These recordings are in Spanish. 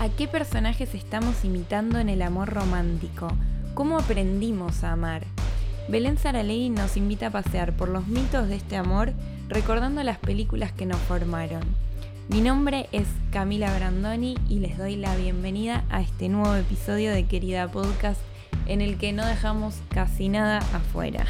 ¿A qué personajes estamos imitando en el amor romántico? ¿Cómo aprendimos a amar? Belén Saralegui nos invita a pasear por los mitos de este amor recordando las películas que nos formaron. Mi nombre es Camila Brandoni y les doy la bienvenida a este nuevo episodio de Querida Podcast en el que no dejamos casi nada afuera.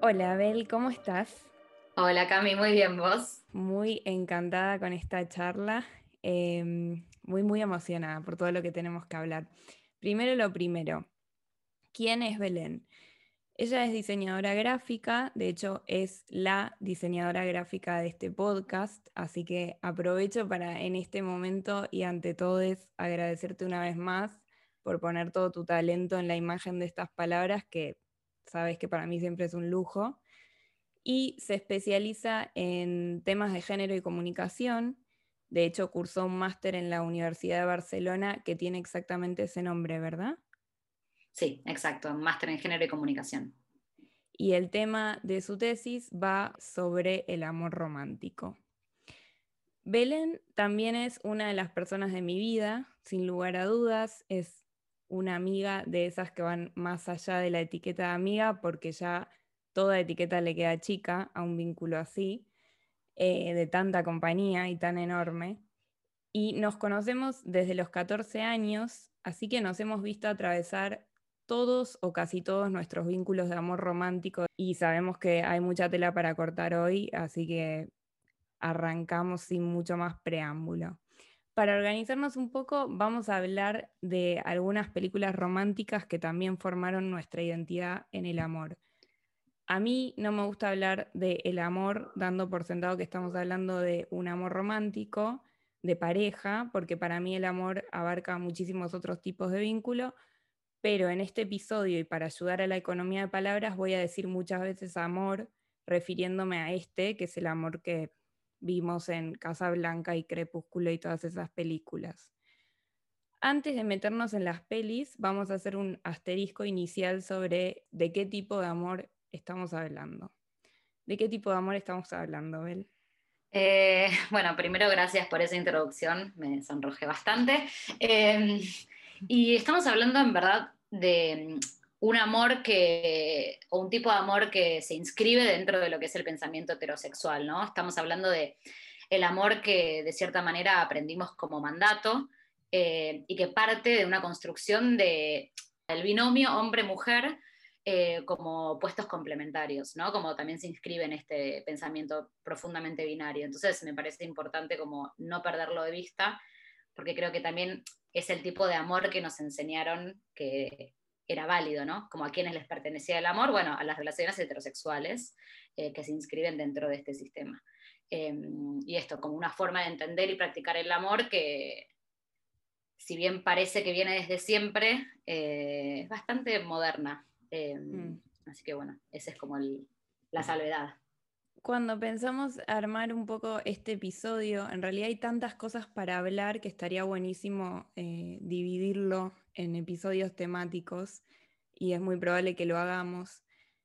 Hola Bel, ¿cómo estás? Hola Cami, muy bien, ¿vos? Muy encantada con esta charla, em, muy, muy emocionada por todo lo que tenemos que hablar. Primero lo primero, ¿quién es Belén? Ella es diseñadora gráfica, de hecho es la diseñadora gráfica de este podcast, así que aprovecho para en este momento y ante todo es agradecerte una vez más por poner todo tu talento en la imagen de estas palabras que sabes que para mí siempre es un lujo y se especializa en temas de género y comunicación. De hecho, cursó un máster en la Universidad de Barcelona que tiene exactamente ese nombre, ¿verdad? Sí, exacto, máster en género y comunicación. Y el tema de su tesis va sobre el amor romántico. Belén también es una de las personas de mi vida, sin lugar a dudas, es una amiga de esas que van más allá de la etiqueta de amiga porque ya toda etiqueta le queda chica a un vínculo así, eh, de tanta compañía y tan enorme. Y nos conocemos desde los 14 años, así que nos hemos visto atravesar todos o casi todos nuestros vínculos de amor romántico y sabemos que hay mucha tela para cortar hoy, así que arrancamos sin mucho más preámbulo. Para organizarnos un poco, vamos a hablar de algunas películas románticas que también formaron nuestra identidad en el amor. A mí no me gusta hablar del amor dando por sentado que estamos hablando de un amor romántico, de pareja, porque para mí el amor abarca muchísimos otros tipos de vínculo, pero en este episodio y para ayudar a la economía de palabras voy a decir muchas veces amor, refiriéndome a este, que es el amor que vimos en Casa Blanca y Crepúsculo y todas esas películas. Antes de meternos en las pelis, vamos a hacer un asterisco inicial sobre de qué tipo de amor estamos hablando? ¿De qué tipo de amor estamos hablando, Bel? Eh, bueno, primero gracias por esa introducción, me sonrojé bastante. Em, y estamos hablando en verdad de un amor que, o un tipo de amor que se inscribe dentro de lo que es el pensamiento heterosexual, ¿no? Estamos hablando de el amor que de cierta manera aprendimos como mandato eh, y que parte de una construcción de el binomio hombre-mujer eh, como puestos complementarios, ¿no? Como también se inscribe en este pensamiento profundamente binario. Entonces me parece importante como no perderlo de vista, porque creo que también es el tipo de amor que nos enseñaron que era válido, ¿no? Como a quienes les pertenecía el amor, bueno, a las relaciones heterosexuales eh, que se inscriben dentro de este sistema. Em, y esto como una forma de entender y practicar el amor que, si bien parece que viene desde siempre, eh, es bastante moderna. Em, mm. Así que bueno, esa es como la salvedad. Cuando pensamos armar un poco este episodio, en realidad hay tantas cosas para hablar que estaría buenísimo eh, dividirlo en episodios temáticos y es muy probable que lo hagamos.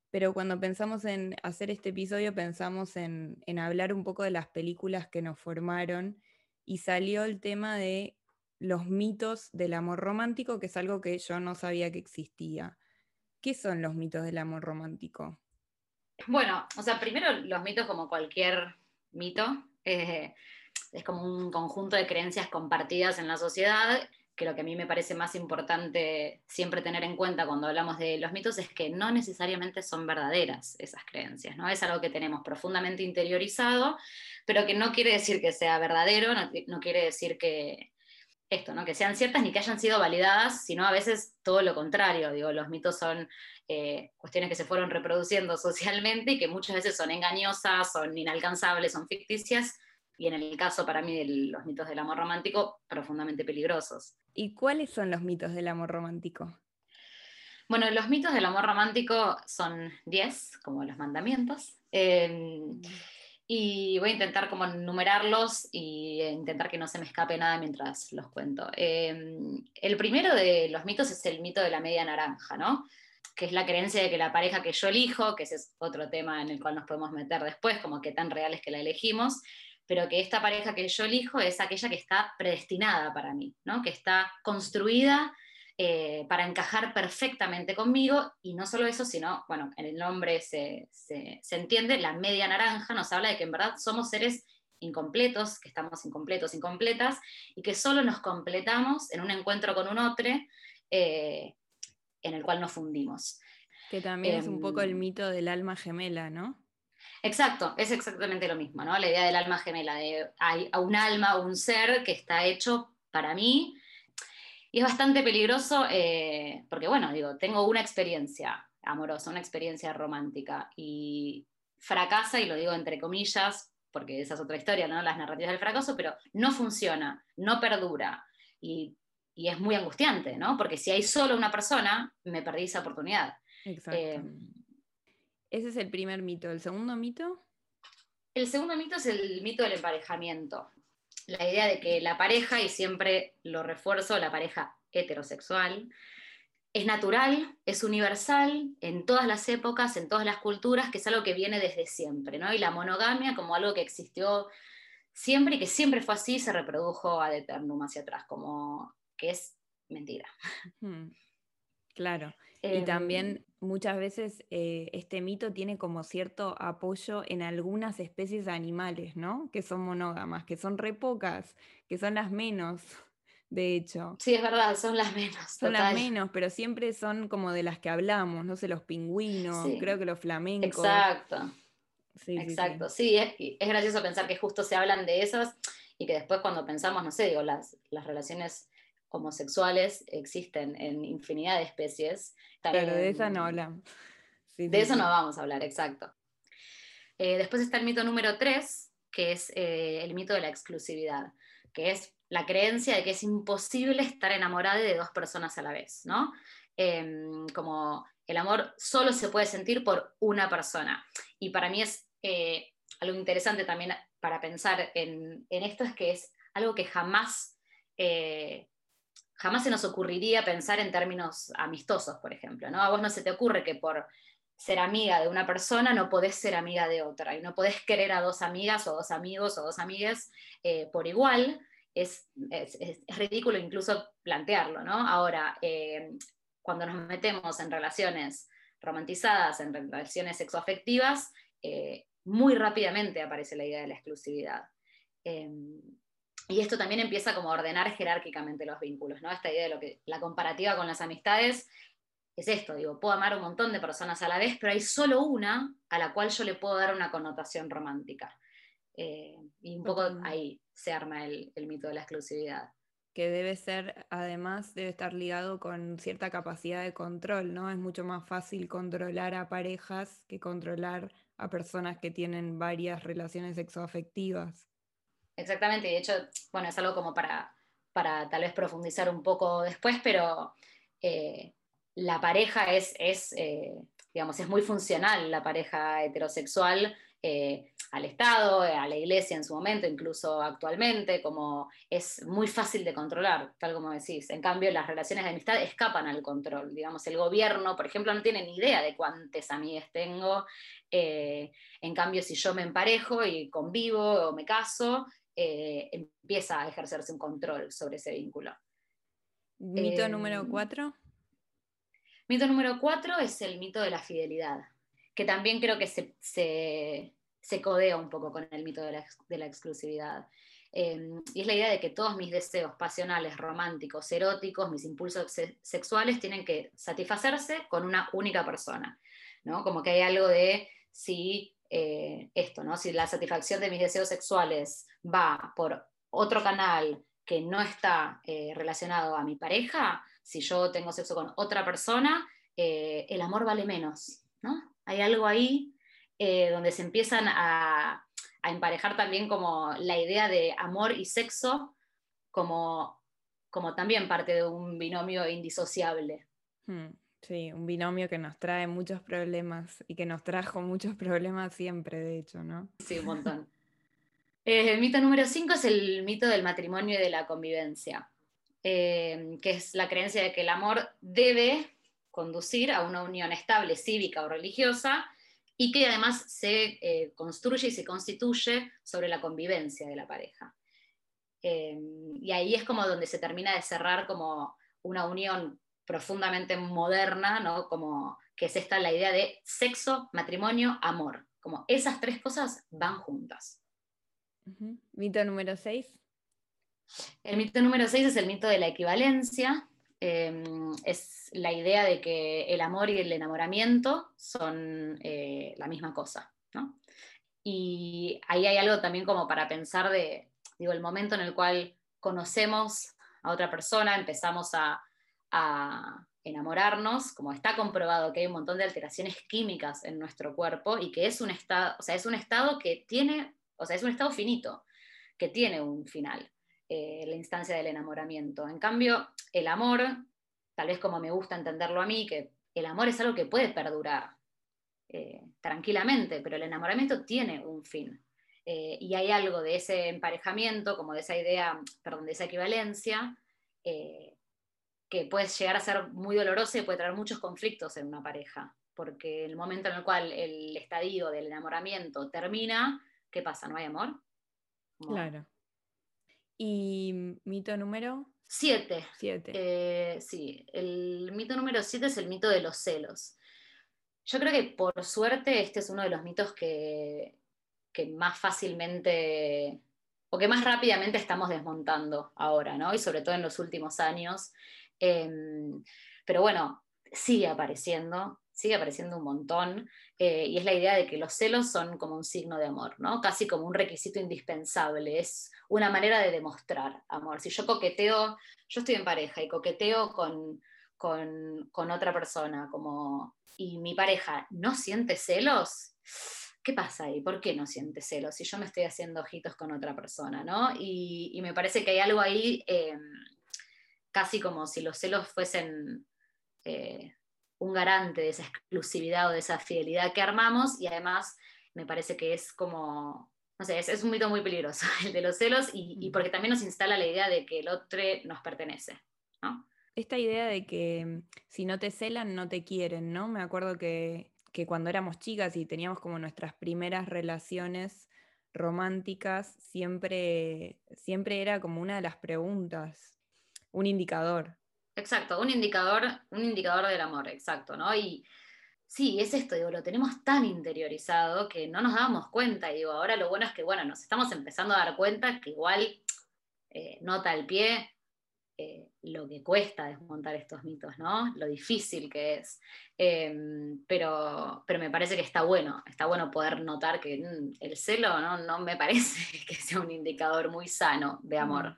Pero cuando pensamos en hacer este episodio, pensamos en, en hablar un poco de las películas que nos formaron y salió el tema de los mitos del amor romántico, que es algo que yo no sabía que existía. ¿Qué son los mitos del amor romántico? Bueno, o sea, primero los mitos como cualquier mito, eh, es como un conjunto de creencias compartidas en la sociedad, que lo que a mí me parece más importante siempre tener en cuenta cuando hablamos de los mitos es que no necesariamente son verdaderas esas creencias, ¿no? Es algo que tenemos profundamente interiorizado, pero que no quiere decir que sea verdadero, no quiere decir que, esto, ¿no? que sean ciertas ni que hayan sido validadas, sino a veces todo lo contrario. Digo, los mitos son eh, cuestiones que se fueron reproduciendo socialmente y que muchas veces son engañosas, son inalcanzables, son ficticias, y en el caso para mí de los mitos del amor romántico, profundamente peligrosos. ¿Y cuáles son los mitos del amor romántico? Bueno, los mitos del amor romántico son 10, como los mandamientos. Em, y voy a intentar como numerarlos y intentar que no se me escape nada mientras los cuento. Em, el primero de los mitos es el mito de la media naranja, ¿no? que es la creencia de que la pareja que yo elijo, que ese es otro tema en el cual nos podemos meter después, como que tan real es que la elegimos, pero que esta pareja que yo elijo es aquella que está predestinada para mí, ¿no? que está construida eh, para encajar perfectamente conmigo, y no solo eso, sino, bueno, en el nombre se, se, se entiende, la media naranja nos habla de que en verdad somos seres incompletos, que estamos incompletos, incompletas, y que solo nos completamos en un encuentro con un otro eh, en el cual nos fundimos. Que también es un poco el Em, mito del alma gemela, ¿no? Exacto, es exactamente lo mismo, ¿no? La idea del alma gemela, de hay a un alma, un ser que está hecho para mí. Y es bastante peligroso eh, porque, bueno, digo, tengo una experiencia amorosa, una experiencia romántica y fracasa, y lo digo entre comillas, porque esa es otra historia, ¿no? Las narrativas del fracaso, pero no funciona, no perdura. Y, y es muy angustiante, ¿no? Porque si hay solo una persona, me perdí esa oportunidad. Exacto. Eh, Ese es el primer mito. ¿El segundo mito? El segundo mito es el mito del emparejamiento. La idea de que la pareja, y siempre lo refuerzo, la pareja heterosexual, es natural, es universal en todas las épocas, en todas las culturas, que es algo que viene desde siempre, ¿no? Y la monogamia como algo que existió siempre y que siempre fue así, se reprodujo ad eternum hacia atrás, como que es mentira. Claro. Y Em, también muchas veces eh, este mito tiene como cierto apoyo en algunas especies animales, ¿no? Que son monógamas, que son re pocas, que son las menos, de hecho. Sí, es verdad, son las menos. Son las menos, pero siempre son como de las que hablamos, no sé, los pingüinos, Sí. creo que los flamencos. Exacto. Sí, sí, sí. Exacto, sí, es, es gracioso pensar que justo se hablan de esas y que después cuando pensamos, no sé, digo, las, las relaciones homosexuales existen en infinidad de especies. Claro, de esa no hablamos. Sí, De sí, eso no vamos a hablar, exacto. Eh, después está el mito número 3, que es eh, el mito de la exclusividad, que es la creencia de que es imposible estar enamorada de dos personas a la vez, ¿no? Em, como el amor solo se puede sentir por una persona. Y para mí es eh, algo interesante también para pensar en, en esto, es que es algo que jamás, jamás se nos ocurriría pensar en términos amistosos, por ejemplo, ¿no? A vos no se te ocurre que por ser amiga de una persona no podés ser amiga de otra y no podés querer a dos amigas o dos amigos o dos amigues eh, por igual. Es, ridículo incluso plantearlo, ¿no? Ahora, eh, cuando nos metemos en relaciones romantizadas, en relaciones sexoafectivas, eh, muy rápidamente aparece la idea de la exclusividad. Y esto también empieza como a ordenar jerárquicamente los vínculos, ¿no? Esta idea de lo que la comparativa con las amistades es esto, digo, puedo amar a un montón de personas a la vez, pero hay solo una a la cual yo le puedo dar una connotación romántica. Eh, y un poco ahí se arma el, el mito de la exclusividad. que debe ser, además, debe estar ligado con cierta capacidad de control, ¿no? Es mucho más fácil controlar a parejas que controlar a personas que tienen varias relaciones sexoafectivas. Exactamente, y de hecho, bueno, es algo como para, para tal vez profundizar un poco después, pero eh, la pareja es, es eh, digamos, es muy funcional, la pareja heterosexual, eh, al Estado, a la iglesia en su momento, incluso actualmente, como es muy fácil de controlar, tal como decís. En cambio, las relaciones de amistad escapan al control. Digamos, el gobierno, por ejemplo, no tiene ni idea de cuántas amigas tengo. en cambio, si yo me emparejo y convivo o me caso, eh, empieza a ejercerse un control sobre ese vínculo. Mito Em, número cuatro. Mito número cuatro es el mito de la fidelidad, que también creo que se, se- se codea un poco con el mito de la, de la exclusividad. Eh, y es la idea de que todos mis deseos pasionales, románticos, eróticos, mis impulsos se- sexuales tienen que satisfacerse con una única persona. ¿no? Como que hay algo de si eh, esto, ¿no? si la satisfacción de mis deseos sexuales va por otro canal que no está eh, relacionado a mi pareja, si yo tengo sexo con otra persona, eh, el amor vale menos, ¿no? Hay algo ahí eh, donde se empiezan a, emparejar también como la idea de amor y sexo como, como también parte de un binomio indisociable. Hmm, Sí, un binomio que nos trae muchos problemas y que nos trajo muchos problemas siempre, de hecho, ¿no? Sí, un montón. Eh, el mito número 5 es el mito del matrimonio y de la convivencia, eh, que es la creencia de que el amor debe conducir a una unión estable cívica o religiosa y que además se eh, construye y se constituye sobre la convivencia de la pareja. Y ahí es como donde se termina de cerrar como una unión profundamente moderna, ¿no? Como que es esta la idea de sexo, matrimonio, amor. Como esas tres cosas van juntas. Mito número 6. El mito número 6 es el mito de la equivalencia. Em, es la idea de que el amor y el enamoramiento son eh, la misma cosa. ¿no? Y ahí hay algo también como para pensar de, digo, el momento en el cual conocemos a otra persona, empezamos a, enamorarnos, como está comprobado que hay un montón de alteraciones químicas en nuestro cuerpo y que es un estado, o sea, es un estado que tiene, o sea, es un estado finito, que tiene un final, eh, la instancia del enamoramiento. En cambio, el amor, tal vez como me gusta entenderlo a mí, que el amor es algo que puede perdurar eh, tranquilamente, pero el enamoramiento tiene un fin. Eh, y hay algo de ese emparejamiento, como de esa idea, perdón, de esa equivalencia, eh, que puede llegar a ser muy dolorosa y puede traer muchos conflictos en una pareja, porque el momento en el cual el estadio del enamoramiento termina, ¿qué pasa? ¿No hay amor? Claro. ¿Y mito número? Siete. Siete. Eh, sí, el mito número siete es el mito de los celos. Yo creo que por suerte este es uno de los mitos que, que más fácilmente o que más rápidamente estamos desmontando ahora, ¿no? Y sobre todo en los últimos años. Em, pero bueno, sigue apareciendo, sigue apareciendo un montón, eh, y es la idea de que los celos son como un signo de amor, ¿no? Casi como un requisito indispensable, es una manera de demostrar amor. Si yo coqueteo, yo estoy en pareja y coqueteo con, con, con otra persona, como, y mi pareja no siente celos, ¿qué pasa ahí? ¿Por qué no siente celos si yo me estoy haciendo ojitos con otra persona? ¿no? Y, me parece que hay algo ahí, em, casi como si los celos fuesen eh, un garante de esa exclusividad o de esa fidelidad que armamos, y además me parece que es como, no sé, es, un mito muy peligroso el de los celos, y, porque también nos instala la idea de que el otro nos pertenece. Esta idea de que mm, si no te celan, no te quieren, ¿no? Me acuerdo que que cuando éramos chicas y teníamos como nuestras primeras relaciones románticas, siempre, siempre era como una de las preguntas, un indicador. Exacto, un indicador, un indicador del amor, exacto, ¿no? Y sí, es esto, digo, lo tenemos tan interiorizado que no nos dábamos cuenta, y digo, ahora lo bueno es que, bueno, nos estamos empezando a dar cuenta que igual eh, nota el pie, eh, lo que cuesta desmontar estos mitos, ¿no? Lo difícil que es. Em, pero, pero me parece que está bueno, está bueno poder notar que mm, el celo ¿no? no me parece que sea un indicador muy sano de amor.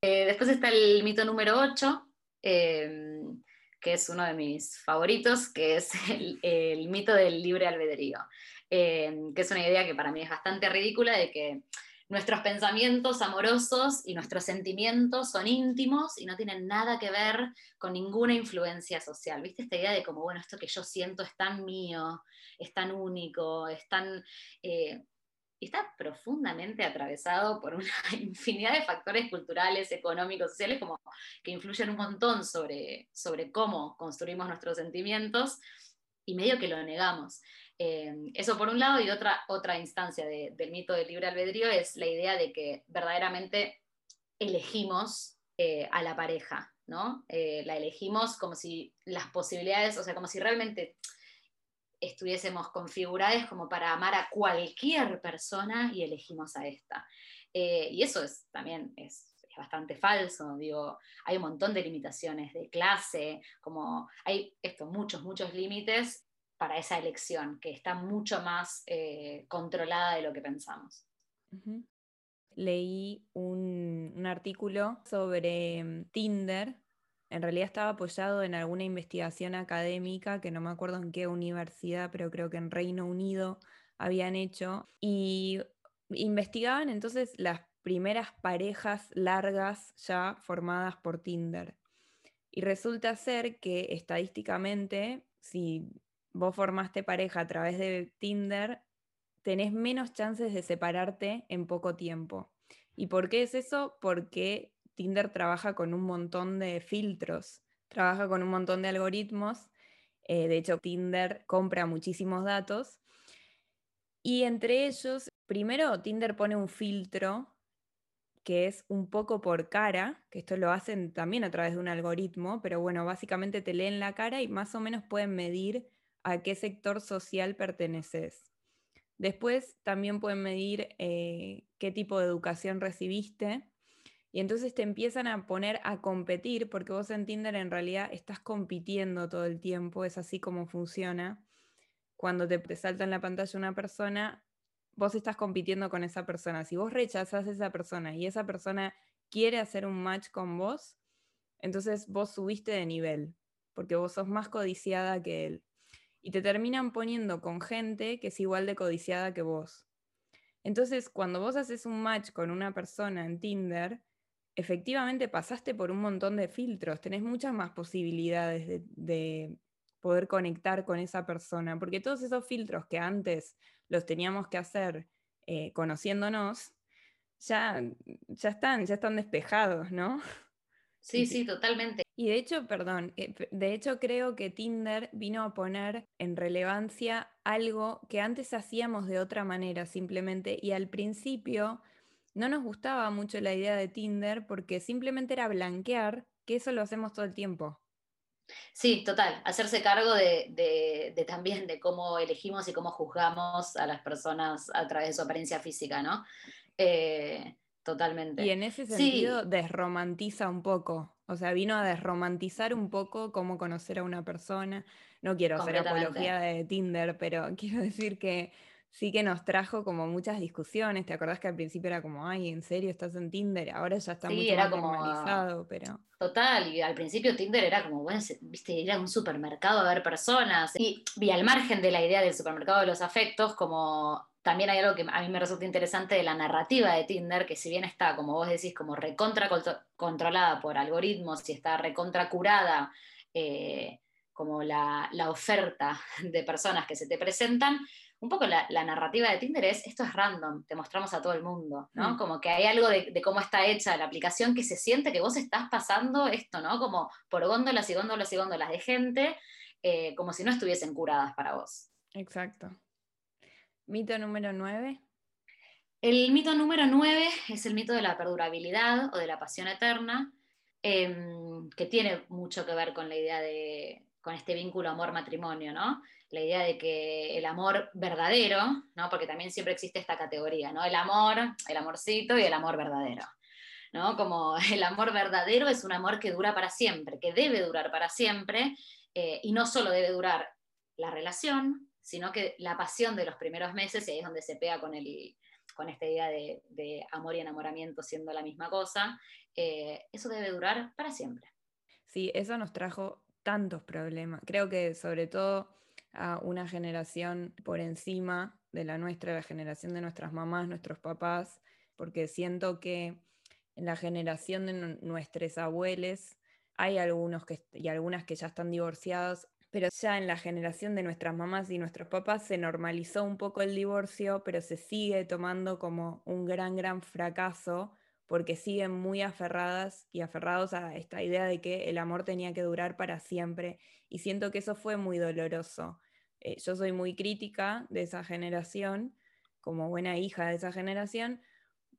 Eh, después está el mito número 8, em, que es uno de mis favoritos, que es el, mito del libre albedrío, em, que es una idea que para mí es bastante ridícula de que nuestros pensamientos amorosos y nuestros sentimientos son íntimos y no tienen nada que ver con ninguna influencia social. ¿Viste esta idea de como, bueno, esto que yo siento es tan mío, es tan único, es tan... Eh, está profundamente atravesado por una infinidad de factores culturales, económicos, sociales, como que influyen un montón sobre, sobre cómo construimos nuestros sentimientos y medio que lo negamos. Eh, eso por un lado, y otra, otra instancia del mito del libre albedrío es la idea de que verdaderamente elegimos eh, a la pareja, ¿no? Eh, la elegimos como si las posibilidades, o sea, como si realmente estuviésemos configuradas como para amar a cualquier persona y elegimos a esta. y eso es, también es, bastante falso, digo, hay un montón de limitaciones de clase, como hay esto, muchos, muchos límites para esa elección, que está mucho más eh, controlada de lo que pensamos. Leí un, artículo sobre mm, Tinder. En realidad estaba apoyado en alguna investigación académica, que no me acuerdo en qué universidad, pero creo que en Reino Unido habían hecho. Y investigaban entonces las primeras parejas largas ya formadas por Tinder. Y resulta ser que estadísticamente, si vos formaste pareja a través de Tinder, tenés menos chances de separarte en poco tiempo. ¿Y por qué es eso? Porque Tinder trabaja con un montón de filtros trabaja con un montón de algoritmos. Eh, de hecho, Tinder compra muchísimos datos. Y entre ellos, primero Tinder pone un filtro que es un poco por cara, que esto lo hacen también a través de un algoritmo, pero bueno, básicamente te leen la cara y más o menos pueden medir a qué sector social perteneces. Después también pueden medir eh, qué tipo de educación recibiste. Y entonces te empiezan a poner a competir, porque vos en Tinder en realidad estás compitiendo todo el tiempo, es así como funciona. Cuando te, salta en la pantalla una persona, vos estás compitiendo con esa persona. Si vos rechazas a esa persona y esa persona quiere hacer un match con vos, entonces vos subiste de nivel, porque vos sos más codiciada que él. Y te terminan poniendo con gente que es igual de codiciada que vos. Entonces, cuando vos haces un match con una persona en Tinder, efectivamente pasaste por un montón de filtros, tenés muchas más posibilidades de, de poder conectar con esa persona, porque todos esos filtros que antes los teníamos que hacer eh, conociéndonos, ya, ya, están, ya están despejados, ¿no? Sí, sí, totalmente. Y de hecho, perdón, eh, de hecho creo que Tinder vino a poner en relevancia algo que antes hacíamos de otra manera simplemente y al principio no nos gustaba mucho la idea de Tinder porque simplemente era blanquear, que eso lo hacemos todo el tiempo. Sí, total, hacerse cargo de, también de cómo elegimos y cómo juzgamos a las personas a través de su apariencia física, ¿no? Eh, totalmente. Y en ese sentido desromantiza un poco, o sea, vino a desromantizar un poco cómo conocer a una persona. No quiero hacer apología de Tinder, pero quiero decir que sí que nos trajo como muchas discusiones. ¿Te acordás que al principio era como, ay, ¿en serio estás en Tinder? Ahora ya está mucho más normalizado, pero... Total, y al principio Tinder era como, bueno, viste, ir a un supermercado a ver personas. Y, y al margen de la idea del supermercado de los afectos, como también hay algo que a mí me resulta interesante de la narrativa de Tinder, que si bien está, como vos decís, como recontra controlada por algoritmos y está recontra curada, eh, como la, la, oferta de personas que se te presentan, un poco la, narrativa de Tinder es, esto es random, te mostramos a todo el mundo, ¿no? Mm. Como que hay algo de, cómo está hecha la aplicación que se siente que vos estás pasando esto, ¿no? Como por góndolas y góndolas y góndolas de gente, eh, como si no estuviesen curadas para vos. Exacto. Mito número 9. El mito número 9 es el mito de la perdurabilidad o de la pasión eterna, em, que tiene mucho que ver con la idea de, con este vínculo amor-matrimonio, ¿no? la idea de que el amor verdadero, ¿no? porque también siempre existe esta categoría, ¿no? el amor, el amorcito y el amor verdadero. ¿no? Como el amor verdadero es un amor que dura para siempre, que debe durar para siempre, eh, y no solo debe durar la relación, sino que la pasión de los primeros meses, y ahí es donde se pega con, el, con esta idea de, amor y enamoramiento siendo la misma cosa, eh, eso debe durar para siempre. Sí, eso nos trajo tantos problemas. Creo que sobre todo a una generación por encima de la nuestra, la generación de nuestras mamás, nuestros papás, porque siento que en la generación de nuestros abuelos hay algunos que, y algunas que ya están divorciados, pero ya en la generación de nuestras mamás y nuestros papás se normalizó un poco el divorcio, pero se sigue tomando como un gran, gran fracaso porque siguen muy aferradas y aferrados a esta idea de que el amor tenía que durar para siempre. Y siento que eso fue muy doloroso. Eh, yo soy muy crítica de esa generación, como buena hija de esa generación,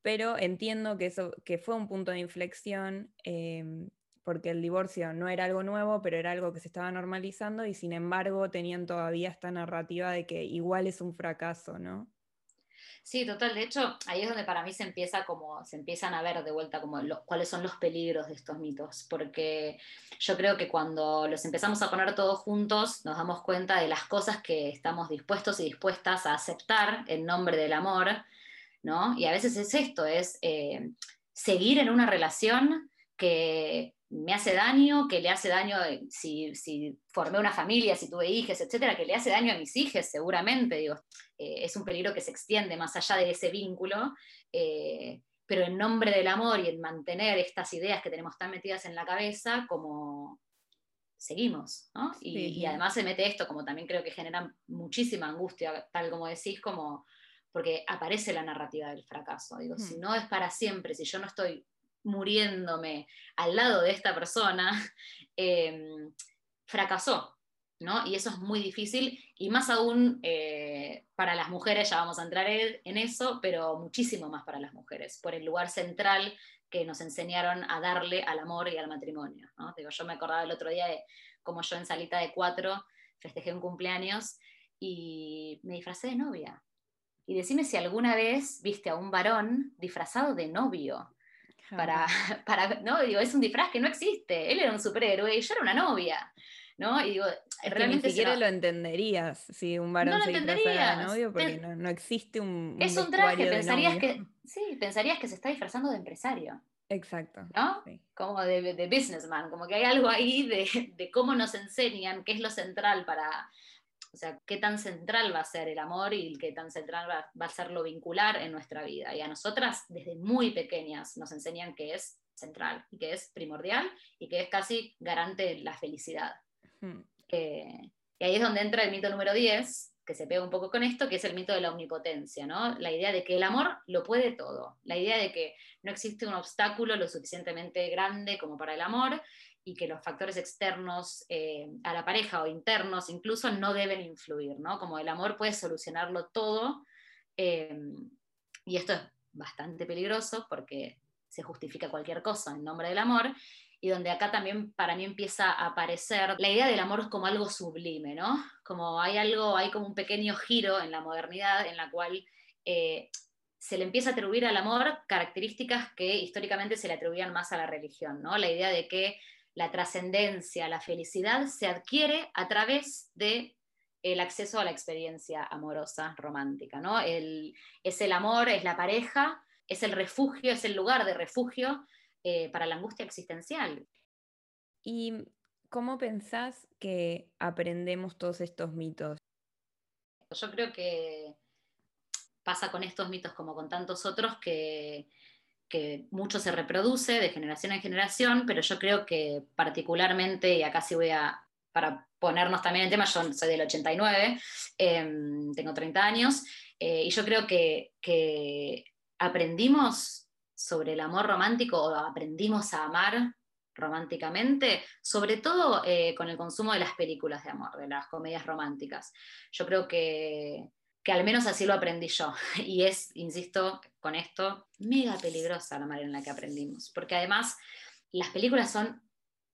pero entiendo que, eso, que fue un punto de inflexión, em, porque el divorcio no era algo nuevo, pero era algo que se estaba normalizando y sin embargo tenían todavía esta narrativa de que igual es un fracaso, ¿no? Sí, total. De hecho, ahí es donde para mí se empieza como, se empiezan a ver de vuelta como cuáles son los peligros de estos mitos. Porque yo creo que cuando los empezamos a poner todos juntos, nos damos cuenta de las cosas que estamos dispuestos y dispuestas a aceptar en nombre del amor, ¿no? Y a veces es esto, es eh, seguir en una relación que me hace daño, que le hace daño eh, si, si, formé una familia, si tuve hijos, etcétera, que le hace daño a mis hijos, seguramente. Digo, eh, es un peligro que se extiende más allá de ese vínculo, eh, pero en nombre del amor y en mantener estas ideas que tenemos tan metidas en la cabeza, como seguimos, ¿no? Y, además se mete esto, como también creo que genera muchísima angustia, tal como decís, como porque aparece la narrativa del fracaso. Digo, si hmm. no es para siempre, si yo no estoy muriéndome al lado de esta persona, em, fracasó. ¿no? Y eso es muy difícil, y más aún eh, para las mujeres, ya vamos a entrar en eso, pero muchísimo más para las mujeres, por el lugar central que nos enseñaron a darle al amor y al matrimonio. ¿no? Digo, yo me acordaba el otro día de cómo yo en salita de cuatro festejé un cumpleaños y me disfracé de novia. Y decime si alguna vez viste a un varón disfrazado de novio. Para, para, no, digo, es un disfraz que no existe. Él era un superhéroe y yo era una novia. ¿no? Y digo, realmente. ni siquiera lo entenderías si un varón se disfrazara de novio, porque no, existe un. Es un traje, pensarías que. Sí, pensarías que se está disfrazando de empresario. Exacto. ¿No? Como de, de, businessman, como que hay algo ahí de, de cómo nos enseñan qué es lo central para, o sea, qué tan central va a ser el amor y qué tan central va, va, a ser lo vincular en nuestra vida. Y a nosotras, desde muy pequeñas, nos enseñan que es central y que es primordial y que es casi garante de la felicidad. Hmm. y ahí es donde entra el mito número 10, que se pega un poco con esto, que es el mito de la omnipotencia, ¿no? La idea de que el amor lo puede todo, la idea de que no existe un obstáculo lo suficientemente grande como para el amor y que los factores externos eh, a la pareja o internos incluso no deben influir, ¿no? Como el amor puede solucionarlo todo. Eh, y esto es bastante peligroso porque se justifica cualquier cosa en nombre del amor y donde acá también para mí empieza a aparecer la idea del amor como algo sublime, ¿no? Como hay algo, hay como un pequeño giro en la modernidad en la cual eh, se le empieza a atribuir al amor características que históricamente se le atribuían más a la religión, ¿no? La idea de que la trascendencia, la felicidad se adquiere a través de el acceso a la experiencia amorosa, romántica, ¿no? es el amor, es la pareja, es el refugio, es el lugar de refugio eh, para la angustia existencial. ¿Y cómo pensás que aprendemos todos estos mitos? Yo creo que pasa con estos mitos como con tantos otros que, que mucho se reproduce de generación en generación, pero yo creo que particularmente, y acá sí voy a, para ponernos también en tema, yo soy del 89, em, tengo 30 años, eh, y yo creo que, que aprendimos sobre el amor romántico o aprendimos a amar románticamente, sobre todo eh, con el consumo de las películas de amor, de las comedias románticas. Yo creo que, que al menos así lo aprendí yo. Y es, insisto, con esto, mega peligrosa la manera en la que aprendimos, porque además las películas son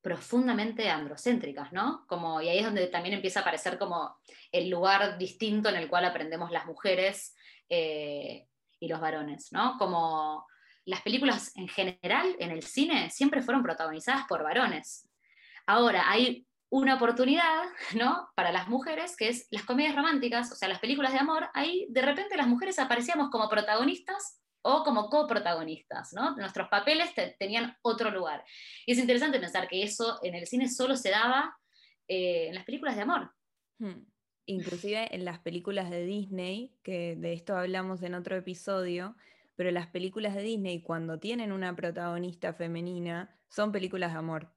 profundamente androcéntricas, ¿no? Como, y ahí es donde también empieza a aparecer como el lugar distinto en el cual aprendemos las mujeres eh, y los varones, ¿no? Como las películas en general en el cine siempre fueron protagonizadas por varones. Ahora hay una oportunidad, ¿no? Para las mujeres, que es las comedias románticas, o sea, las películas de amor, ahí de repente las mujeres aparecíamos como protagonistas o como coprotagonistas, ¿no? Nuestros papeles tenían otro lugar. Y es interesante pensar que eso en el cine solo se daba eh, en las películas de amor. Hmm. Inclusive en las películas de Disney, que de esto hablamos en otro episodio, pero las películas de Disney cuando tienen una protagonista femenina son películas de amor,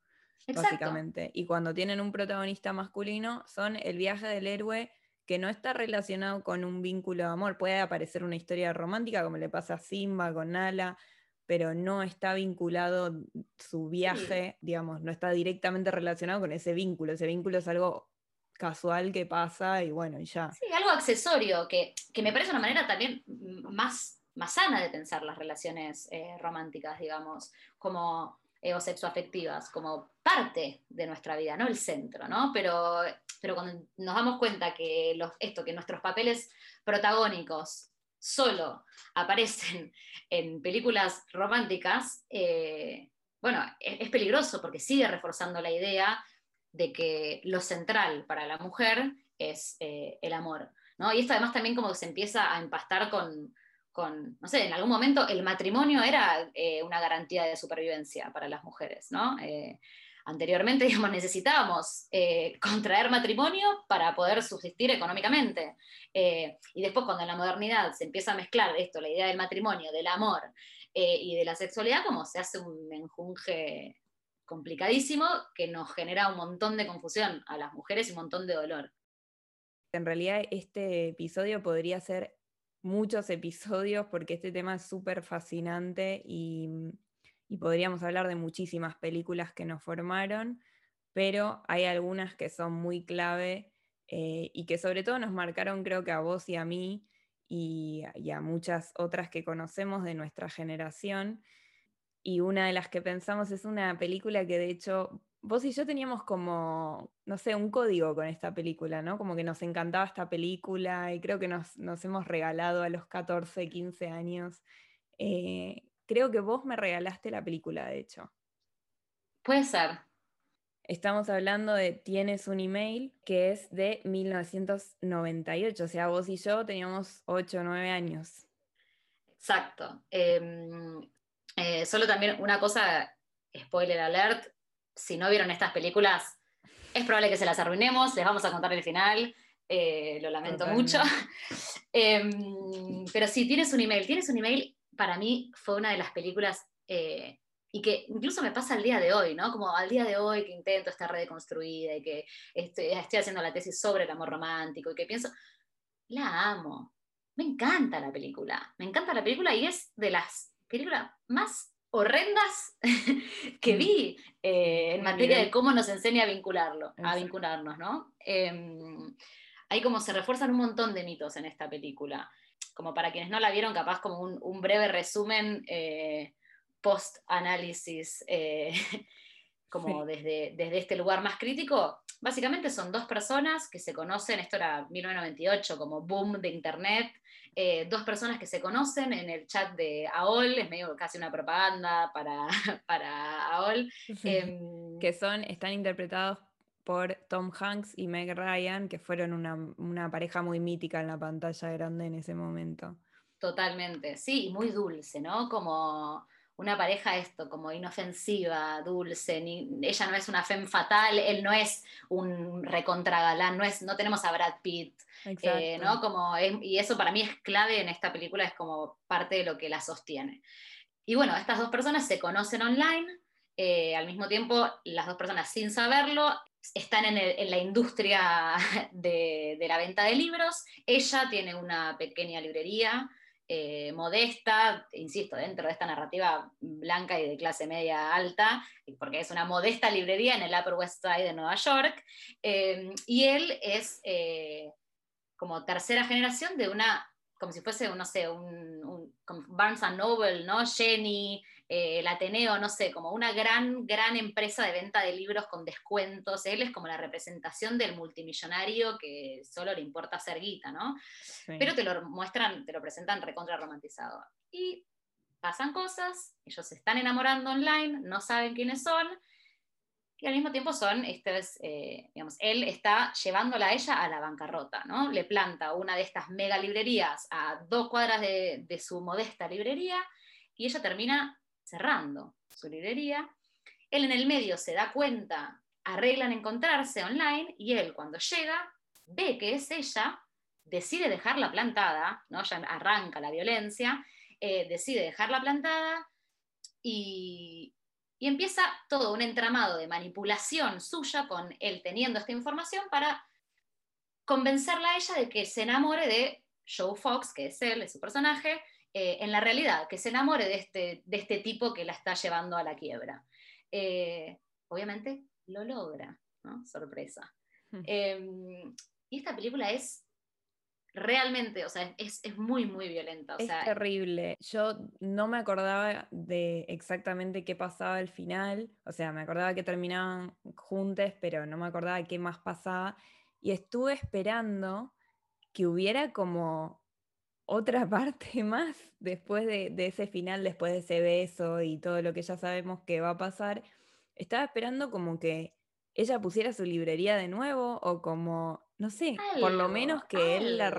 básicamente. Y cuando tienen un protagonista masculino son el viaje del héroe que no está relacionado con un vínculo de amor. Puede aparecer una historia romántica como le pasa a Simba con Nala, pero no está vinculado su viaje, digamos, no está directamente relacionado con ese vínculo. Ese vínculo es algo casual que pasa y bueno, y ya. Sí, algo accesorio, que, que me parece una manera también más más sana de pensar las relaciones eh, románticas, digamos, como o sexoafectivas, como parte de nuestra vida, no el centro, ¿no? Pero, pero cuando nos damos cuenta que los, esto, que nuestros papeles protagónicos solo aparecen en películas románticas, eh, bueno, es, peligroso porque sigue reforzando la idea de que lo central para la mujer es eh, el amor. ¿no? Y esto además también como se empieza a empastar con, no sé, en algún momento el matrimonio era eh, una garantía de supervivencia para las mujeres, ¿no? Eh, anteriormente, digamos, necesitábamos eh, contraer matrimonio para poder subsistir económicamente. y después, cuando en la modernidad se empieza a mezclar esto, la idea del matrimonio, del amor y de la sexualidad, como se hace un enjunje complicadísimo que nos genera un montón de confusión a las mujeres y un montón de dolor. En realidad, este episodio podría ser muchos episodios porque este tema es súper fascinante y, y podríamos hablar de muchísimas películas que nos formaron, pero hay algunas que son muy clave eh, y que sobre todo nos marcaron creo que a vos y a mí y, a muchas otras que conocemos de nuestra generación. Y una de las que pensamos es una película que de hecho vos y yo teníamos como, no sé, un código con esta película, ¿no? Como que nos encantaba esta película y creo que nos, hemos regalado a los 14, 15 años. Eh, creo que vos me regalaste la película, de hecho. Puede ser. Estamos hablando de Tienes un email que es de 1998, o sea, vos y yo teníamos 8 o 9 años. Exacto. Em, eh, solo también una cosa, spoiler alert, si no vieron estas películas, es probable que se las arruinemos, les vamos a contar el final, eh, lo lamento mucho. Em, pero sí, tienes un email, tienes un email, para mí fue una de las películas, eh, y que incluso me pasa al día de hoy, ¿no? Como al día de hoy que intento esta red construida y que estoy, estoy haciendo la tesis sobre el amor romántico y que pienso, la amo, me encanta la película, me encanta la película y es de las películas más horrendas que mm. vi eh, en materia de cómo nos enseña a vincularlo, a vincularnos, ¿no? Em, hay como se refuerzan un montón de mitos en esta película. Como para quienes no la vieron, capaz como un, breve resumen eh, post-análisis, eh, como desde, desde este lugar más crítico. Básicamente son dos personas que se conocen, esto era 1998, como boom de Internet, eh, dos personas que se conocen en el chat de AOL, es medio casi una propaganda para, para AOL. Em, que son, están interpretados por Tom Hanks y Meg Ryan, que fueron una, una, pareja muy mítica en la pantalla grande en ese momento. Totalmente, sí, y muy dulce, ¿no? Como una pareja esto, como inofensiva, dulce, ella no es una femme fatal, él no es un recontragalán, no, es, no tenemos a Brad Pitt, eh, ¿no? Como y eso para mí es clave en esta película, es como parte de lo que la sostiene. Y bueno, estas dos personas se conocen online, eh, al mismo tiempo las dos personas sin saberlo están en, la industria de, de la venta de libros, ella tiene una pequeña librería, eh, modesta, insisto, dentro de esta narrativa blanca y de clase media alta, porque es una modesta librería en el Upper West Side de Nueva York, eh, y él es eh, como tercera generación de una, como si fuese, no sé, un, Barnes Noble, ¿no? Jenny, eh, el Ateneo, no sé, como una gran, gran empresa de venta de libros con descuentos. Él es como la representación del multimillonario que solo le importa hacer guita, ¿no? Pero te lo muestran, te lo presentan recontra romantizado. Y pasan cosas, ellos se están enamorando online, no saben quiénes son, y al mismo tiempo son, este es, eh, digamos, él está llevándola a ella a la bancarrota, ¿no? Le planta una de estas mega librerías a dos cuadras de, de su modesta librería y ella termina cerrando su librería. Él en el medio se da cuenta, arreglan encontrarse online y él cuando llega ve que es ella, decide dejarla plantada, ¿no? ya arranca la violencia, eh, decide dejarla plantada y, y empieza todo un entramado de manipulación suya con él teniendo esta información para convencerla a ella de que se enamore de Joe Fox, que es él, es su personaje, eh, en la realidad, que se enamore de este, de este tipo que la está llevando a la quiebra. Eh, obviamente lo logra, ¿no? Sorpresa. Hmm. Em, y esta película es realmente, o sea, es, muy, muy violenta. es terrible. Yo no me acordaba de exactamente qué pasaba al final. O sea, me acordaba que terminaban juntos, pero no me acordaba qué más pasaba. Y estuve esperando que hubiera como otra parte más después de, ese final, después de ese beso y todo lo que ya sabemos que va a pasar, estaba esperando como que ella pusiera su librería de nuevo o como, no sé, por lo menos que él la,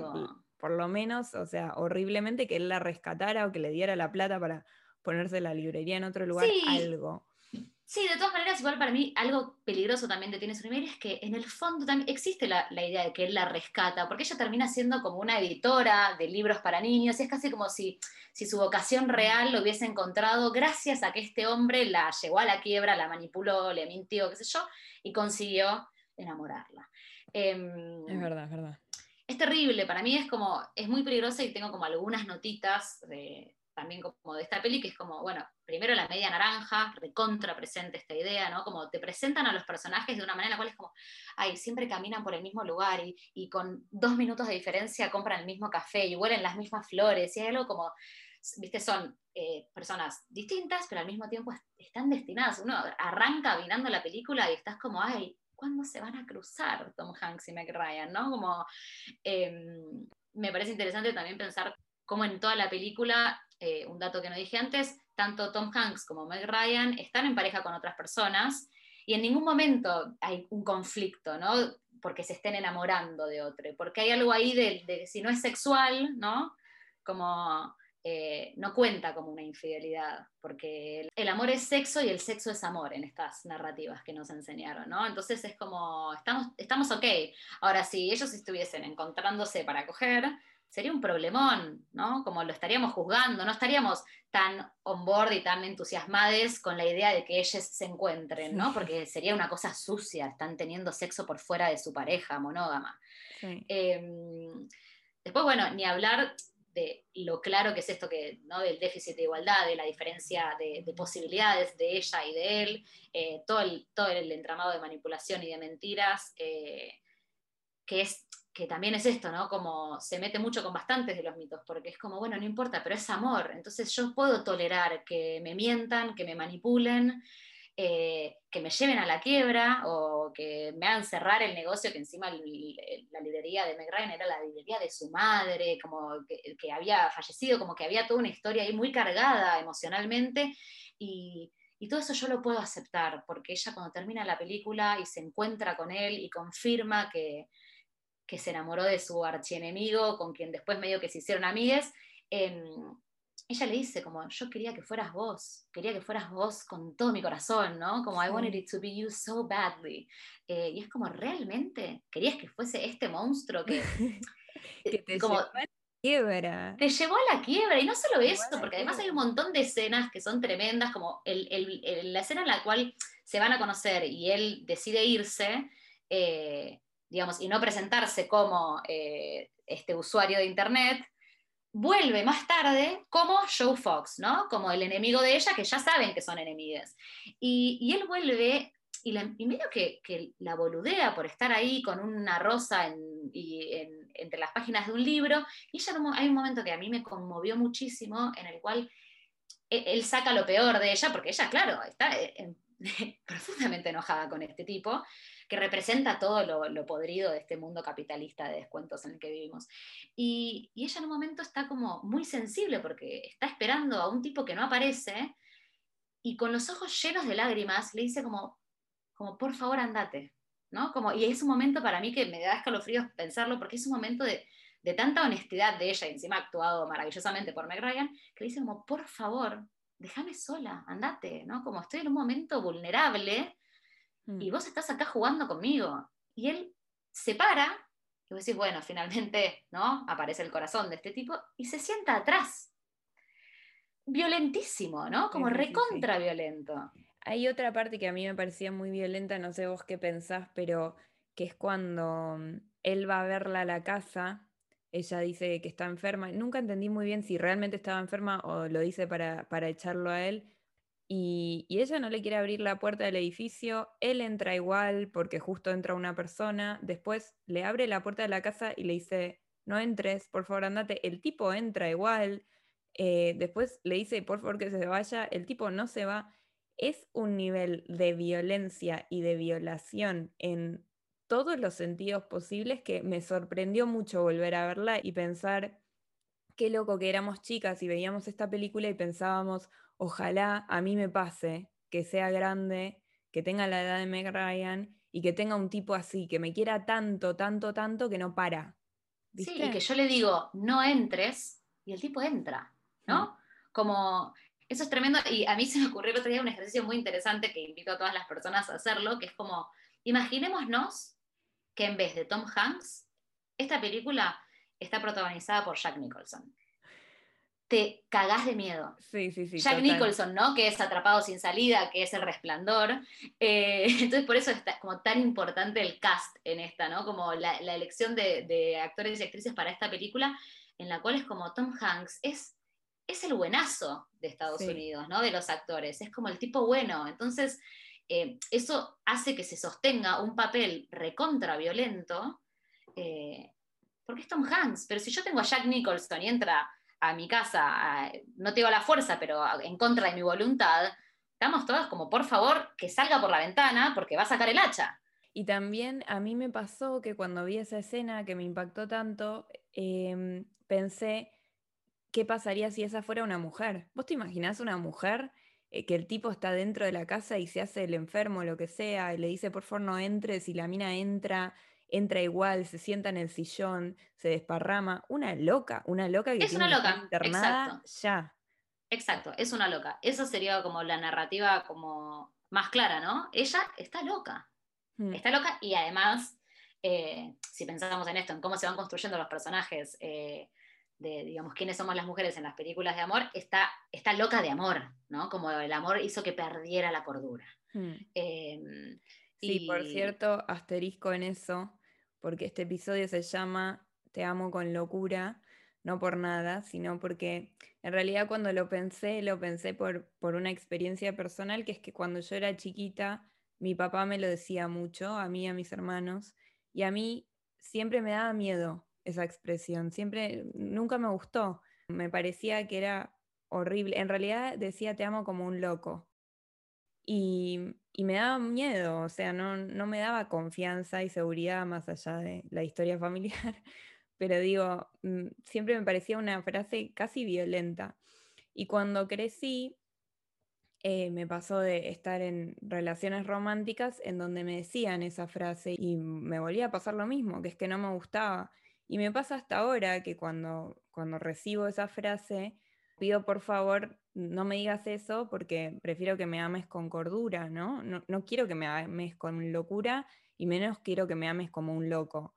por lo menos, o sea, horriblemente que él la rescatara o que le diera la plata para ponerse la librería en otro lugar, algo. Sí, de todas maneras, igual para mí algo peligroso también de Tiene su es que en el fondo también existe la, idea de que él la rescata, porque ella termina siendo como una editora de libros para niños, y es casi como si, si su vocación real lo hubiese encontrado gracias a que este hombre la llevó a la quiebra, la manipuló, le mintió, qué sé yo, y consiguió enamorarla. Em, es verdad, es verdad. Es terrible, para mí es como, es muy peligroso y tengo como algunas notitas de también como de esta peli, que es como, bueno, primero la media naranja, recontra presente esta idea, ¿no? Como te presentan a los personajes de una manera la cual es como, ay, siempre caminan por el mismo lugar y, y con dos minutos de diferencia compran el mismo café y huelen las mismas flores, y hay algo como, viste, son eh, personas distintas, pero al mismo tiempo están destinadas. Uno arranca mirando la película y estás como, ay, ¿cuándo se van a cruzar Tom Hanks y Meg Ryan? ¿no? Como, em, me parece interesante también pensar cómo en toda la película eh, un dato que no dije antes, tanto Tom Hanks como Meg Ryan están en pareja con otras personas y en ningún momento hay un conflicto, ¿no? Porque se estén enamorando de otro, porque hay algo ahí de, si no es sexual, ¿no? Como eh, no cuenta como una infidelidad, porque el amor es sexo y el sexo es amor en estas narrativas que nos enseñaron, ¿no? Entonces es como, estamos, estamos ok. Ahora, si ellos estuviesen encontrándose para coger, sería un problemón, ¿no? Como lo estaríamos juzgando, no estaríamos tan on board y tan entusiasmados con la idea de que ellos se encuentren, ¿no? Porque sería una cosa sucia, están teniendo sexo por fuera de su pareja monógama. Em, después, bueno, ni hablar de lo claro que es esto que, ¿no? del déficit de igualdad, de la diferencia de, posibilidades de ella y de él, eh, todo, el, todo el entramado de manipulación y de mentiras, eh, que es que también es esto, ¿no? Como se mete mucho con bastantes de los mitos, porque es como, bueno, no importa, pero es amor, entonces yo puedo tolerar que me mientan, que me manipulen, eh, que me lleven a la quiebra o que me hagan cerrar el negocio, que encima la librería de Ryan era la librería de su madre, como que, que, había fallecido, como que había toda una historia ahí muy cargada emocionalmente y, y todo eso yo lo puedo aceptar, porque ella cuando termina la película y se encuentra con él y confirma que, que se enamoró de su archienemigo, con quien después medio que se hicieron amigues, em, ella le dice como, yo quería que fueras vos, quería que fueras vos con todo mi corazón, ¿no? Como, I wanted it to be you so badly. Eh, y es como, ¿realmente querías que fuese este monstruo que... que te como, llevó a la quiebra. Te llevó a la quiebra, y no solo eso, porque además hay un montón de escenas que son tremendas, como la escena en la cual se van a conocer y él decide irse, eh, digamos, y no presentarse como eh, este usuario de Internet, vuelve más tarde como Joe Fox, ¿no? Como el enemigo de ella, que ya saben que son enemigos. Y, él vuelve y, medio que, la boludea por estar ahí con una rosa entre las páginas de un libro, y ella hay un momento que a mí me conmovió muchísimo, en el cual e, él, saca lo peor de ella, porque ella, claro, está eh, profundamente enojada con este tipo, que representa todo lo, podrido de este mundo capitalista de descuentos en el que vivimos. Y, ella en un momento está como muy sensible porque está esperando a un tipo que no aparece y con los ojos llenos de lágrimas le dice como, como por favor andate. ¿no? Como, y es un momento para mí que me da escalofríos pensarlo porque es un momento de, de tanta honestidad de ella, y encima actuado maravillosamente por Meg Ryan, que le dice como, por favor, déjame sola, andate, ¿no? Como estoy en un momento vulnerable y mm. vos estás acá jugando conmigo. Y él se para, y vos decís, bueno, finalmente, ¿no? Aparece el corazón de este tipo, y se sienta atrás. Violentísimo, ¿no? Como recontra violento. Hay otra parte que a mí me parecía muy violenta, no sé vos qué pensás, pero que es cuando mm, él va a verla a la casa, ella dice que está enferma, nunca entendí muy bien si realmente estaba enferma o lo dice para, para echarlo a él, y, ella no le quiere abrir la puerta del edificio, él entra igual porque justo entra una persona, después le abre la puerta de la casa y le dice, no entres, por favor andate, el tipo entra igual, eh, después le dice, por favor que se vaya, el tipo no se va, es un nivel de violencia y de violación en todos los sentidos posibles que me sorprendió mucho volver a verla y pensar qué loco que éramos chicas y veíamos esta película y pensábamos, ojalá a mí me pase que sea grande, que tenga la edad de Meg Ryan y que tenga un tipo así, que me quiera tanto, tanto, tanto que no para. Sí, y que yo le digo, no entres, y el tipo entra, ¿no? Mm. Como, eso es tremendo, y a mí se me ocurrió el otro día un ejercicio muy interesante que invito a todas las personas a hacerlo, que es como, imaginémonos que en vez de Tom Hanks, esta película está protagonizada por Jack Nicholson te cagás de miedo. Sí, sí, sí. Jack Nicholson, ¿no? Que es Atrapado sin salida, que es El Resplandor. Eh, entonces, por eso es como tan importante el cast en esta, ¿no? Como la, elección de, actores y actrices para esta película, en la cual es como Tom Hanks, es es el buenazo de Estados Unidos, ¿no? De los actores, es como el tipo bueno. Entonces, eh, eso hace que se sostenga un papel recontra violento, eh, porque es Tom Hanks. Pero si yo tengo a Jack Nicholson y entra a mi casa, no tengo la fuerza, pero en contra de mi voluntad, estamos todos como, por favor, que salga por la ventana porque va a sacar el hacha. Y también a mí me pasó que cuando vi esa escena que me impactó tanto, em, pensé, ¿qué pasaría si esa fuera una mujer? ¿Vos te imaginás una mujer eh, que el tipo está dentro de la casa y se hace el enfermo, lo que sea, y le dice, por favor, no entres, y la mina entra, entra igual, se sienta en el sillón, se desparrama? Una loca, una loca que es una loca. internada ya. Exacto, es una loca. Eso sería como la narrativa como más clara, ¿no? Ella está loca. Mm. Está loca y además, eh, si pensamos en esto, en cómo se van construyendo los personajes eh, de, digamos, quiénes somos las mujeres en las películas de amor, está, está loca de amor, ¿no? Como el amor hizo que perdiera la cordura. Mm. Em, sí, por cierto, asterisco en eso, porque este episodio se llama Te amo con locura no por nada, sino porque en realidad cuando lo pensé, lo pensé por, por una experiencia personal, que es que cuando yo era chiquita, mi papá me lo decía mucho, a mí y a mis hermanos, y a mí siempre me daba miedo esa expresión, siempre, nunca me gustó, me parecía que era horrible, en realidad decía te amo como un loco. Y, y me daba miedo, o sea, no, no me daba confianza y seguridad más allá de la historia familiar pero digo, mm, siempre me parecía una frase casi violenta. Y cuando crecí, eh, me pasó de estar en relaciones románticas en donde me decían esa frase y me volvía a pasar lo mismo, que es que no me gustaba. Y me pasa hasta ahora que cuando, cuando recibo esa frase, pido por favor no me digas eso porque prefiero que me ames con cordura, ¿no? No, no quiero que me ames con locura y menos quiero que me ames como un loco.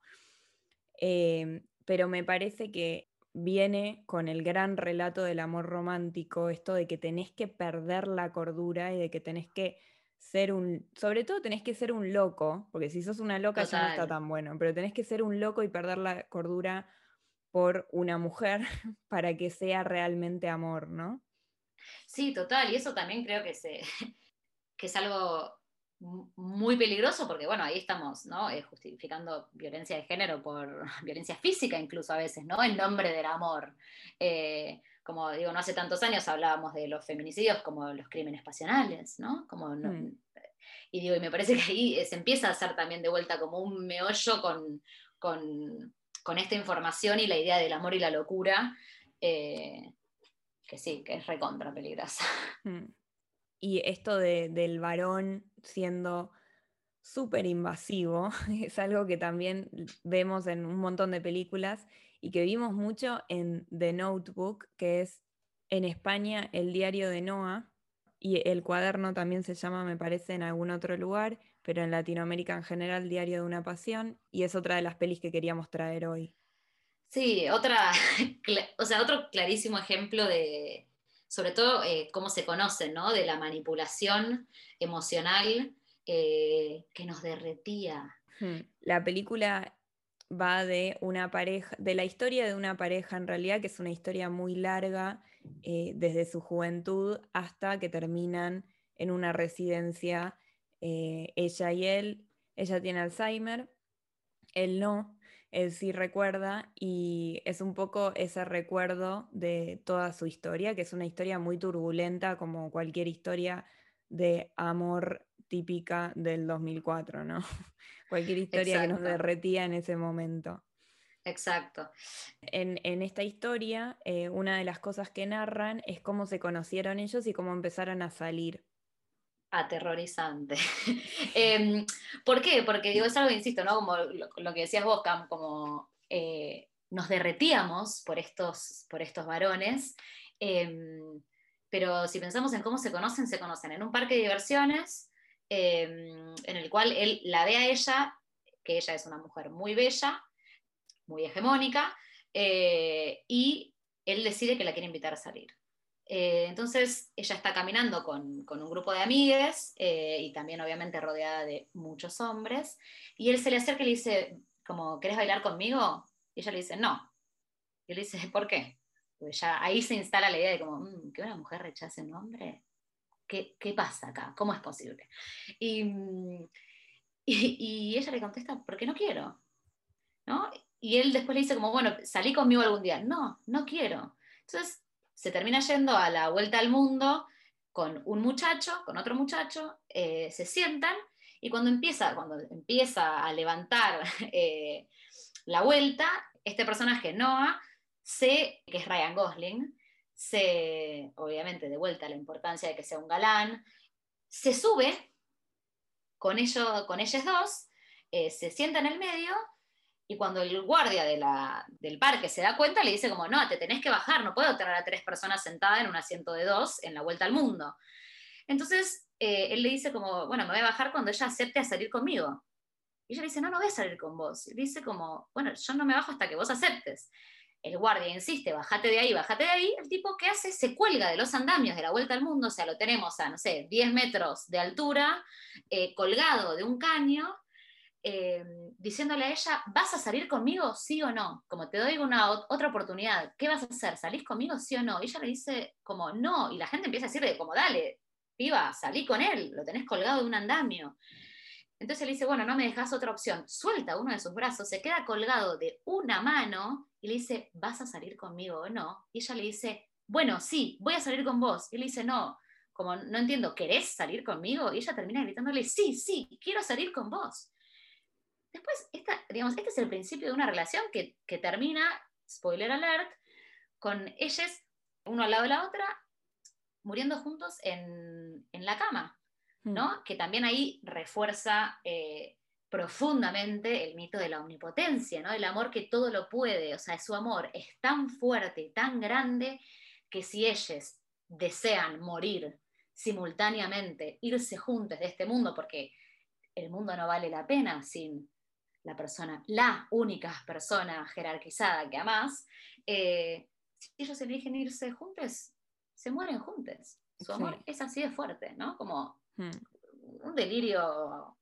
Eh, pero me parece que viene con el gran relato del amor romántico, esto de que tenés que perder la cordura y de que tenés que ser un, sobre todo tenés que ser un loco, porque si sos una loca ya no está tan bueno, pero tenés que ser un loco y perder la cordura por una mujer para que sea realmente amor, ¿no? Sí, total, y eso también creo que, se, que es algo muy peligroso porque, bueno, ahí estamos, ¿no? Eh, justificando violencia de género por violencia física incluso a veces, ¿no? En nombre del amor. Eh, como digo, no hace tantos años hablábamos de los feminicidios como los crímenes pasionales, ¿no? Como mm. Y digo, y me parece que ahí se empieza a hacer también de vuelta como un meollo con, con, esta información y la idea del amor y la locura, eh, que sí, que es recontra peligrosa. Mm. Y esto del varón siendo súper invasivo es algo que también vemos en un montón de películas y que vimos mucho en The Notebook, que es en España el diario de Noah, y el cuaderno también se llama, me parece, en algún otro lugar, pero en Latinoamérica en general, Diario de una Pasión, y es otra de las pelis que queríamos traer hoy. Sí, otra, o sea, otro clarísimo ejemplo de, sobre todo eh, cómo se conocen, ¿no? De la manipulación emocional eh, que nos derretía. Hmm. La película va de una pareja, de la historia de una pareja en realidad, que es una historia muy larga, eh, desde su juventud hasta que terminan en una residencia, ella y él. Ella tiene Alzheimer, él no, él sí recuerda y es un poco ese recuerdo de toda su historia, que es una historia muy turbulenta como cualquier historia de amor típica del 2004, ¿no? cualquier historia que nos derretía en ese momento. Exacto. En, esta historia, eh, una de las cosas que narran es cómo se conocieron ellos y cómo empezaron a salir aterrorizante. Em, ¿Por qué? Porque digo, es algo, insisto, ¿no? Como lo, que decías vos, como eh, nos derretíamos por estos, por estos varones, em, pero si pensamos en cómo se conocen, se conocen en un parque de diversiones, em, en el cual él la ve a ella, que ella es una mujer muy bella, muy hegemónica, eh, y él decide que la quiere invitar a salir. Eh, entonces ella está caminando con, un grupo de amigas eh, y también obviamente rodeada de muchos hombres, y él se le acerca y le dice, como, ¿querés bailar conmigo? Y ella le dice, no. Y él dice, ¿por qué? Pues ya ahí se instala la idea de como, mm, que una mujer rechace un hombre. ¿Qué, ¿Qué, pasa acá? ¿Cómo es posible? Y, mm, y, y, ella le contesta, porque no quiero. ¿no? Y él después le dice como, bueno, salí conmigo algún día. No, no quiero. Entonces se termina yendo a la vuelta al mundo con un muchacho, con otro muchacho, eh, se sientan y cuando empieza, cuando empieza a levantar eh, la vuelta, este personaje, Noah, sé que es Ryan Gosling, se, obviamente de vuelta la importancia de que sea un galán, se sube con, ellos, con dos, eh, se sienta en el medio y cuando el guardia del parque se da cuenta, le dice como, no, te tenés que bajar, no puedo tener a tres personas sentadas en un asiento de dos en la vuelta al mundo. Entonces, eh, él le dice como, bueno, me voy a bajar cuando ella acepte a salir conmigo. Y ella le dice, no, no voy a salir con vos. Y dice como, bueno, yo no me bajo hasta que vos aceptes. El guardia insiste, bájate de ahí, bájate de ahí. El tipo, ¿qué hace? Se cuelga de los andamios de la vuelta al mundo, o sea, lo tenemos a, no sé, 10 metros de altura, eh, colgado de un caño, eh, diciéndole a ella, ¿vas a salir conmigo, sí o no? Como te doy una otra oportunidad, ¿qué vas a hacer? ¿Salís conmigo, sí o no? Y ella le dice como, no, y la gente empieza a decirle como, dale, piba, salí con él, lo tenés colgado de un andamio. Entonces le dice, bueno, no me dejas otra opción. Suelta uno de sus brazos, se queda colgado de una mano y le dice, ¿vas a salir conmigo o no? Y ella le dice, bueno, sí, voy a salir con vos. Y le dice, no, como no entiendo, ¿querés salir conmigo? Y ella termina gritándole, sí, sí, quiero salir con vos. Después, esta, digamos, este es el principio de una relación que, termina, spoiler alert, con ellos, uno al lado de la otra, muriendo juntos en, la cama, ¿no? Hmm. Que también ahí refuerza eh, profundamente el mito de la omnipotencia, ¿no? El amor que todo lo puede, o sea, su amor es tan fuerte, tan grande, que si ellos desean morir simultáneamente, irse juntos de este mundo, porque el mundo no vale la pena sin la persona, la única persona jerarquizada que amás, eh, si ellos eligen irse juntos, se mueren juntos. Su amor es así de fuerte, ¿no? Como hmm. un delirio.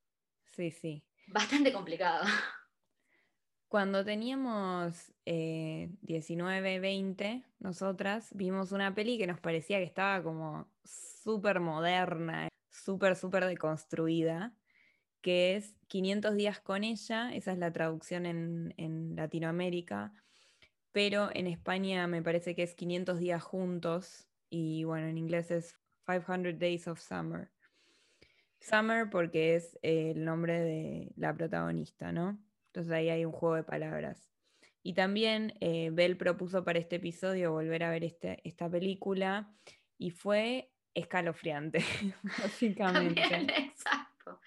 Sí, sí. Bastante complicado. Cuando teníamos 19, eh, 20, nosotras vimos una peli que nos parecía que estaba como súper moderna, súper, súper deconstruida que es 500 días con ella, esa es la traducción en, Latinoamérica, pero en España me parece que es 500 días juntos y bueno, en inglés es 500 Days of Summer. Summer porque es el nombre de la protagonista, ¿no? Entonces ahí hay un juego de palabras. Y también eh, Bell propuso para este episodio volver a ver este, esta película y fue escalofriante, básicamente. exacto.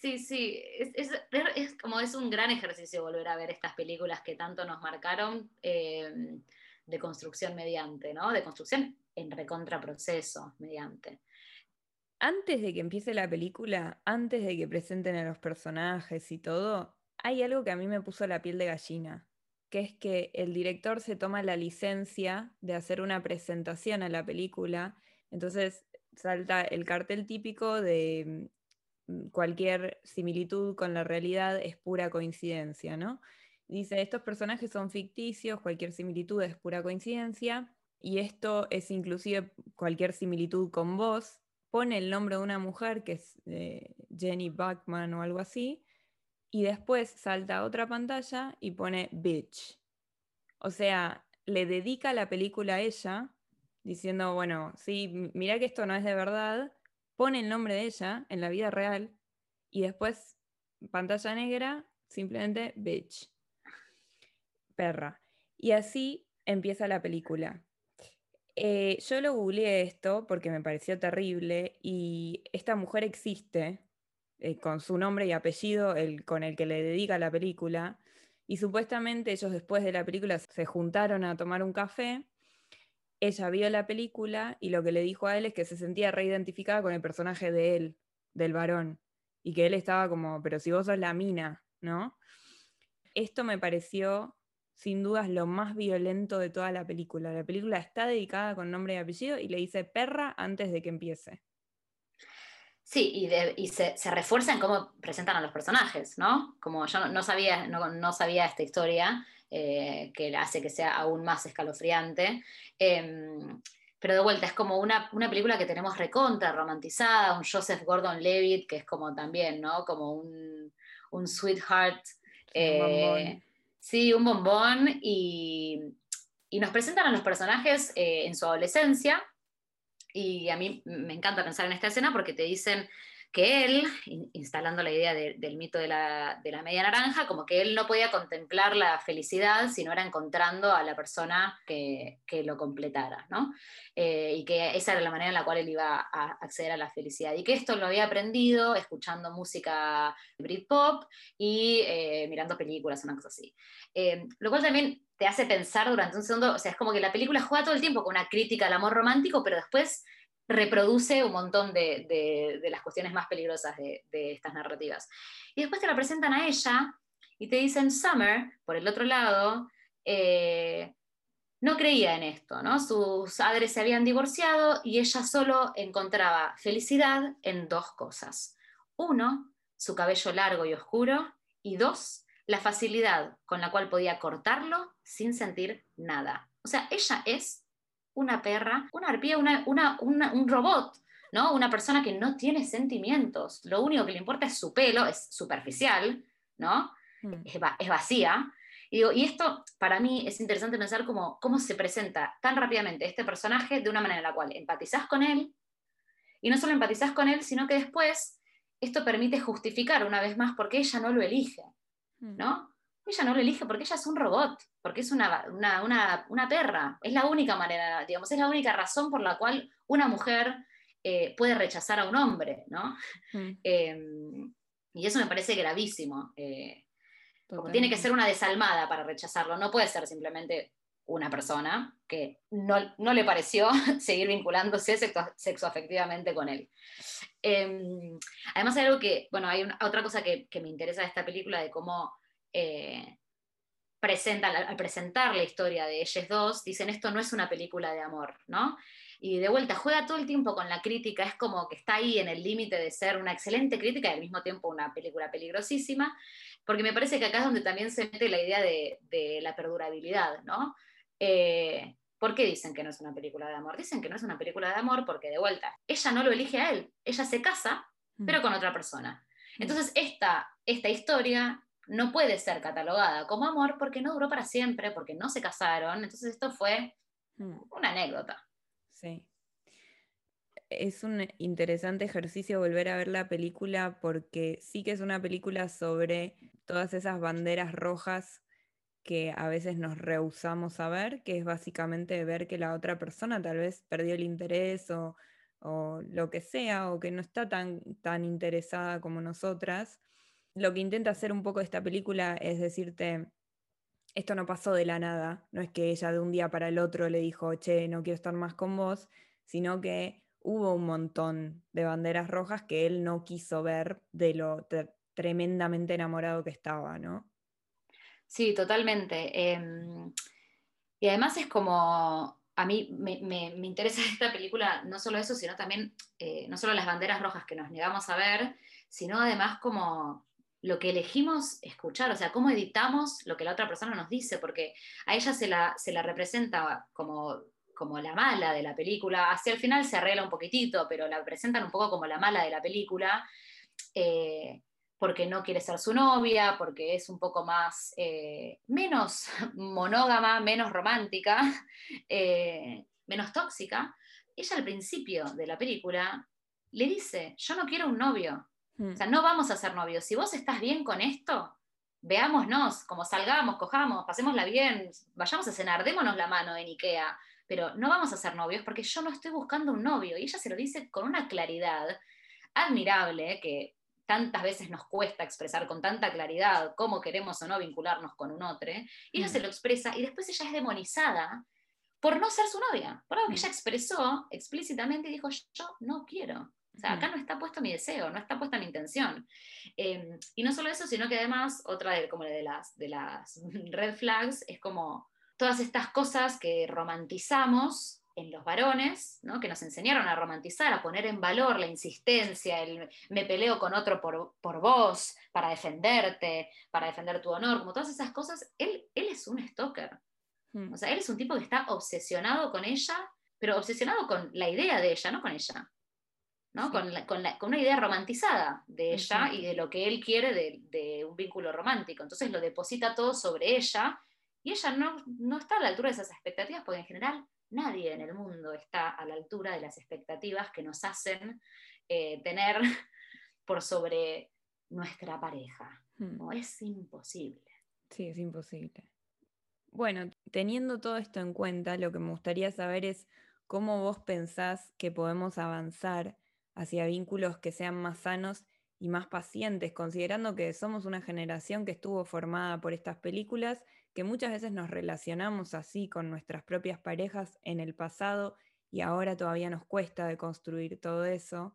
Sí, sí, es, como es un gran ejercicio volver a ver estas películas que tanto nos marcaron eh, de construcción mediante, ¿no? De construcción en recontraproceso mediante. Antes de que empiece la película, antes de que presenten a los personajes y todo, hay algo que a mí me puso la piel de gallina, que es que el director se toma la licencia de hacer una presentación a la película, entonces salta el cartel típico de cualquier similitud con la realidad es pura coincidencia, ¿no? Dice, estos personajes son ficticios, cualquier similitud es pura coincidencia, y esto es inclusive cualquier similitud con vos. Pone el nombre de una mujer, que es eh, Jenny Bachman o algo así, y después salta a otra pantalla y pone bitch. O sea, le dedica la película a ella, diciendo, bueno, sí, mira que esto no es de verdad, pone el nombre de ella en la vida real y después, pantalla negra, simplemente bitch. Perra. Y así empieza la película. Eh, yo lo googleé esto porque me pareció terrible y esta mujer existe eh, con su nombre y apellido, el, con el que le dedica la película, y supuestamente ellos después de la película se juntaron a tomar un café ella vio la película y lo que le dijo a él es que se sentía reidentificada con el personaje de él, del varón, y que él estaba como, pero si vos sos la mina, ¿no? Esto me pareció sin dudas lo más violento de toda la película. La película está dedicada con nombre y apellido y le dice perra antes de que empiece. Sí, y, se, refuerza en cómo presentan a los personajes, ¿no? Como yo no, sabía, no, sabía esta historia, eh, que hace que sea aún más escalofriante. Em, pero de vuelta, es como una, película que tenemos recontra, romantizada, un Joseph Gordon-Levitt, que es como también, ¿no? Como un, un sweetheart. Eh, sí, un bombón. Y, nos presentan a los personajes eh, en su adolescencia. Y a mí me encanta pensar en esta escena porque te dicen que él, instalando la idea del mito de la, media naranja, como que él no podía contemplar la felicidad si no era encontrando a la persona que, lo completara, ¿no? Eh, y que esa era la manera en la cual él iba a acceder a la felicidad. Y que esto lo había aprendido escuchando música Britpop y eh, mirando películas, una cosa así. Eh, lo cual también te hace pensar durante un segundo, o sea, es como que la película juega todo el tiempo con una crítica al amor romántico, pero después reproduce un montón de, las cuestiones más peligrosas de, estas narrativas. Y después te la presentan a ella y te dicen, Summer, por el otro lado, eh, no creía en esto, ¿no? Sus padres se habían divorciado y ella solo encontraba felicidad en dos cosas. Uno, su cabello largo y oscuro, y dos, la facilidad con la cual podía cortarlo sin sentir nada. O sea, ella es una perra, una arpía, un robot, ¿no? Una persona que no tiene sentimientos. Lo único que le importa es su pelo, es superficial, ¿no? Mm. Es, vacía. Y, y, esto, para mí, es interesante pensar cómo, cómo se presenta tan rápidamente este personaje de una manera en la cual empatizás con él, y no solo empatizás con él, sino que después esto permite justificar una vez más por qué ella no lo elige, mm. ¿no? Ella no lo elige porque ella es un robot, porque es una, una, perra. Es la única manera, digamos, es la única razón por la cual una mujer eh, puede rechazar a un hombre, ¿no? Mm. Em, y eso me parece gravísimo. Eh, tiene que ser una desalmada para rechazarlo, no puede ser simplemente una persona que no, le pareció seguir vinculándose sexo, afectivamente con él. Em, además hay algo que, bueno, hay otra cosa que, que, me interesa de esta película, de cómo eh, al presentar la historia de ellos dos, dicen esto no es una película de amor, ¿no? Y de vuelta, juega todo el tiempo con la crítica, es como que está ahí en el límite de ser una excelente crítica y al mismo tiempo una película peligrosísima, porque me parece que acá es donde también se mete la idea de, la perdurabilidad, ¿no? Eh, ¿Por qué dicen que no es una película de amor? Dicen que no es una película de amor porque de vuelta, ella no lo elige a él, ella se casa, pero mm. con otra persona. Mm. Entonces, esta, esta historia no puede ser catalogada como amor porque no duró para siempre, porque no se casaron. Entonces esto fue hmm. una anécdota. Sí. Es un interesante ejercicio volver a ver la película porque sí que es una película sobre todas esas banderas rojas que a veces nos rehusamos a ver, que es básicamente ver que la otra persona tal vez perdió el interés o, o lo que sea, o que no está tan, tan interesada como nosotras lo que intenta hacer un poco esta película es decirte, esto no pasó de la nada, no es que ella de un día para el otro le dijo, che, no quiero estar más con vos, sino que hubo un montón de banderas rojas que él no quiso ver de lo tremendamente enamorado que estaba, ¿no? Sí, totalmente. Em, y además es como, a mí me, interesa esta película no solo eso, sino también, eh, no solo las banderas rojas que nos negamos a ver, sino además como lo que elegimos escuchar, o sea, cómo editamos lo que la otra persona nos dice, porque a ella se la, se la representa como, como la mala de la película, hacia el final se arregla un poquitito, pero la presentan un poco como la mala de la película, eh, porque no quiere ser su novia, porque es un poco más, eh, menos monógama, menos romántica, eh, menos tóxica. Ella al principio de la película le dice, yo no quiero un novio, o sea, mm. no vamos a ser novios. Si vos estás bien con esto, veámonos, como salgamos, cojamos, pasémosla bien, vayamos a cenar, démonos la mano en Ikea, pero no vamos a ser novios porque yo no estoy buscando un novio. Y ella se lo dice con una claridad admirable que tantas veces nos cuesta expresar con tanta claridad cómo queremos o no vincularnos con un otro. Y ella mm. se lo expresa y después ella es demonizada por no ser su novia, por algo que mm. ella expresó explícitamente y dijo, yo no quiero. O sea, acá no está puesto mi deseo, no está puesta mi intención. Em, y no solo eso, sino que además, otra de, como de, las, de las red flags es como todas estas cosas que romantizamos en los varones, ¿no? que nos enseñaron a romantizar, a poner en valor la insistencia, el me peleo con otro por, por vos, para defenderte, para defender tu honor, como todas esas cosas, él, él es un stalker. Hmm. O sea, él es un tipo que está obsesionado con ella, pero obsesionado con la idea de ella, no con ella. ¿No? Con, con, una idea romantizada de ella y de lo que él quiere de, de, un vínculo romántico. Entonces lo deposita todo sobre ella y ella no, no está a la altura de esas expectativas porque en general nadie en el mundo está a la altura de las expectativas que nos hacen eh, tener por sobre nuestra pareja. Hmm. No, es imposible. Sí, es imposible. Bueno, teniendo todo esto en cuenta, lo que me gustaría saber es cómo vos pensás que podemos avanzar hacia vínculos que sean más sanos y más pacientes, considerando que somos una generación que estuvo formada por estas películas que muchas veces nos relacionamos así con nuestras propias parejas en el pasado y ahora todavía nos cuesta de construir todo eso.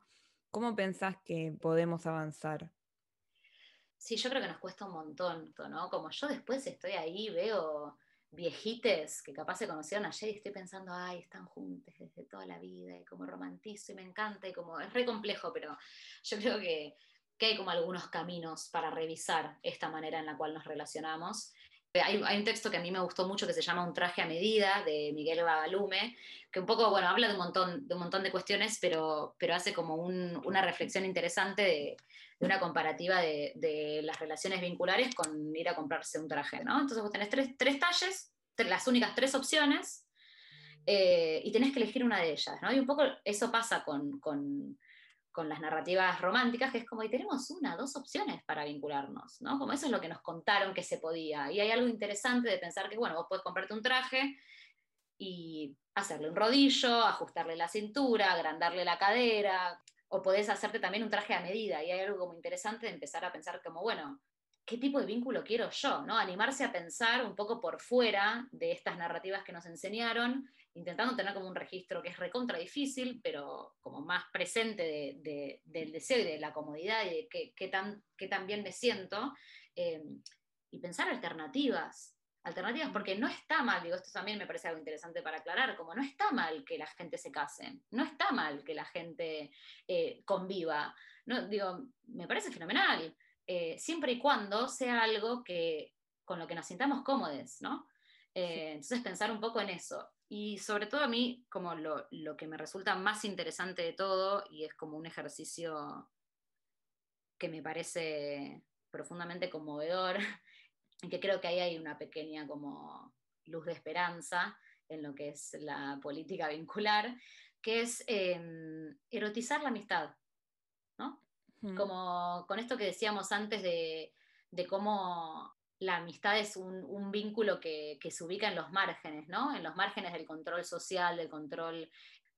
¿Cómo pensás que podemos avanzar? Sí, yo creo que nos cuesta un montón, ¿no? Como yo después estoy ahí, veo viejites que capaz se conocieron ayer y estoy pensando, ay, están juntos desde toda la vida y como romantizo y me encanta y como es re complejo, pero yo creo que, que hay como algunos caminos para revisar esta manera en la cual nos relacionamos hay, un texto que a mí me gustó mucho que se llama Un traje a medida, de Miguel Bagalume, que un poco, bueno, habla de un montón de, un montón de cuestiones, pero, pero hace como una reflexión interesante de, una comparativa de, las relaciones vinculares con ir a comprarse un traje, ¿no? Entonces vos tenés tres, tres talles, las únicas tres opciones, eh, y tenés que elegir una de ellas, ¿no? Y un poco eso pasa con las narrativas románticas, que es como, y tenemos una, dos opciones para vincularnos, ¿no? Como eso es lo que nos contaron que se podía. Y hay algo interesante de pensar que, bueno, vos podés comprarte un traje y hacerle un rodillo, ajustarle la cintura, agrandarle la cadera, o podés hacerte también un traje a medida. Y hay algo como interesante de empezar a pensar como, bueno, ¿qué tipo de vínculo quiero yo? ¿no? Animarse a pensar un poco por fuera de estas narrativas que nos enseñaron intentando tener como un registro que es recontra difícil, pero como más presente del deseo y de la comodidad y de qué, tan, tan bien me siento, eh, y pensar alternativas, alternativas, porque no está mal, digo, esto también me parece algo interesante para aclarar, como no está mal que la gente se case, no está mal que la gente eh, conviva, no, digo, me parece fenomenal, eh, siempre y cuando sea algo que, con lo que nos sintamos cómodos, ¿no? Entonces pensar un poco en eso. Y sobre todo a mí, como lo, que me resulta más interesante de todo, y es como un ejercicio que me parece profundamente conmovedor, y que creo que ahí hay una pequeña como luz de esperanza en lo que es la política vincular, que es em, erotizar la amistad, Como con esto que decíamos antes de, de cómo la amistad es un, vínculo que, se ubica en los márgenes, ¿no? En los márgenes del control social, del control,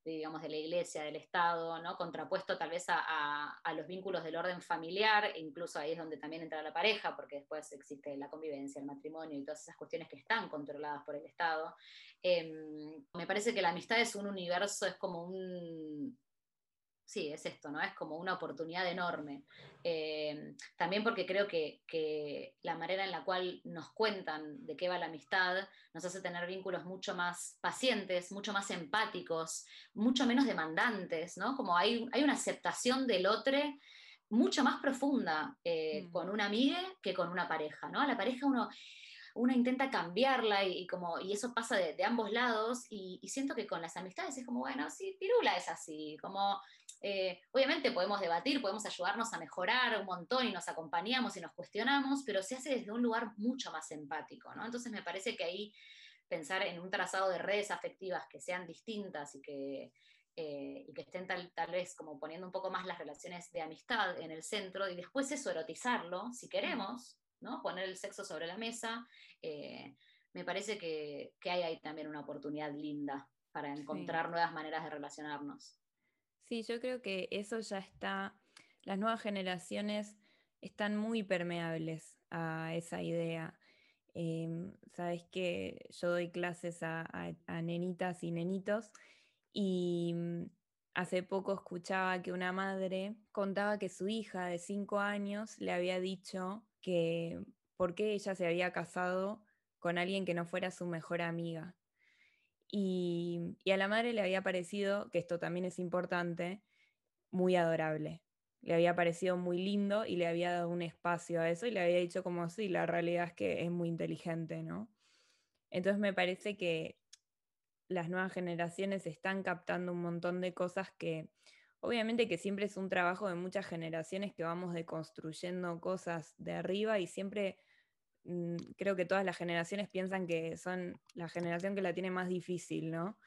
digamos, de la iglesia, del Estado, ¿no? Contrapuesto tal vez a, los vínculos del orden familiar, e incluso ahí es donde también entra la pareja, porque después existe la convivencia, el matrimonio y todas esas cuestiones que están controladas por el Estado. Em, me parece que la amistad es un universo, es como un, sí, es esto, ¿no? Es como una oportunidad enorme. Eh, también porque creo que, la manera en la cual nos cuentan de qué va la amistad nos hace tener vínculos mucho más pacientes, mucho más empáticos, mucho menos demandantes, ¿no? Como hay, hay una aceptación del otro mucho más profunda eh, mm. con una amiga que con una pareja, ¿no? A la pareja uno uno intenta cambiarla y, como, y eso pasa de, ambos lados y, y, siento que con las amistades es como, bueno, sí, Pirula es así, como eh, obviamente podemos debatir, podemos ayudarnos a mejorar un montón y nos acompañamos y nos cuestionamos, pero se hace desde un lugar mucho más empático, ¿no? Entonces me parece que ahí pensar en un trazado de redes afectivas que sean distintas y que, eh, que estén tal, tal, vez como poniendo un poco más las relaciones de amistad en el centro y después eso erotizarlo, si queremos, ¿no? Poner el sexo sobre la mesa, eh, me parece que, hay ahí también una oportunidad linda para encontrar nuevas maneras de relacionarnos. Sí, yo creo que eso ya está, las nuevas generaciones están muy permeables a esa idea. Em, sabes que yo doy clases a, nenitas y nenitos y mm, hace poco escuchaba que una madre contaba que su hija de cinco años le había dicho que por qué ella se había casado con alguien que no fuera su mejor amiga. Y, a la madre le había parecido, que esto también es importante, muy adorable. Le había parecido muy lindo y le había dado un espacio a eso y le había dicho como sí, la realidad es que es muy inteligente, ¿no? Entonces me parece que las nuevas generaciones están captando un montón de cosas que obviamente que siempre es un trabajo de muchas generaciones que vamos deconstruyendo cosas de arriba y siempre creo que todas las generaciones piensan que son la generación que la tiene más difícil, ¿no?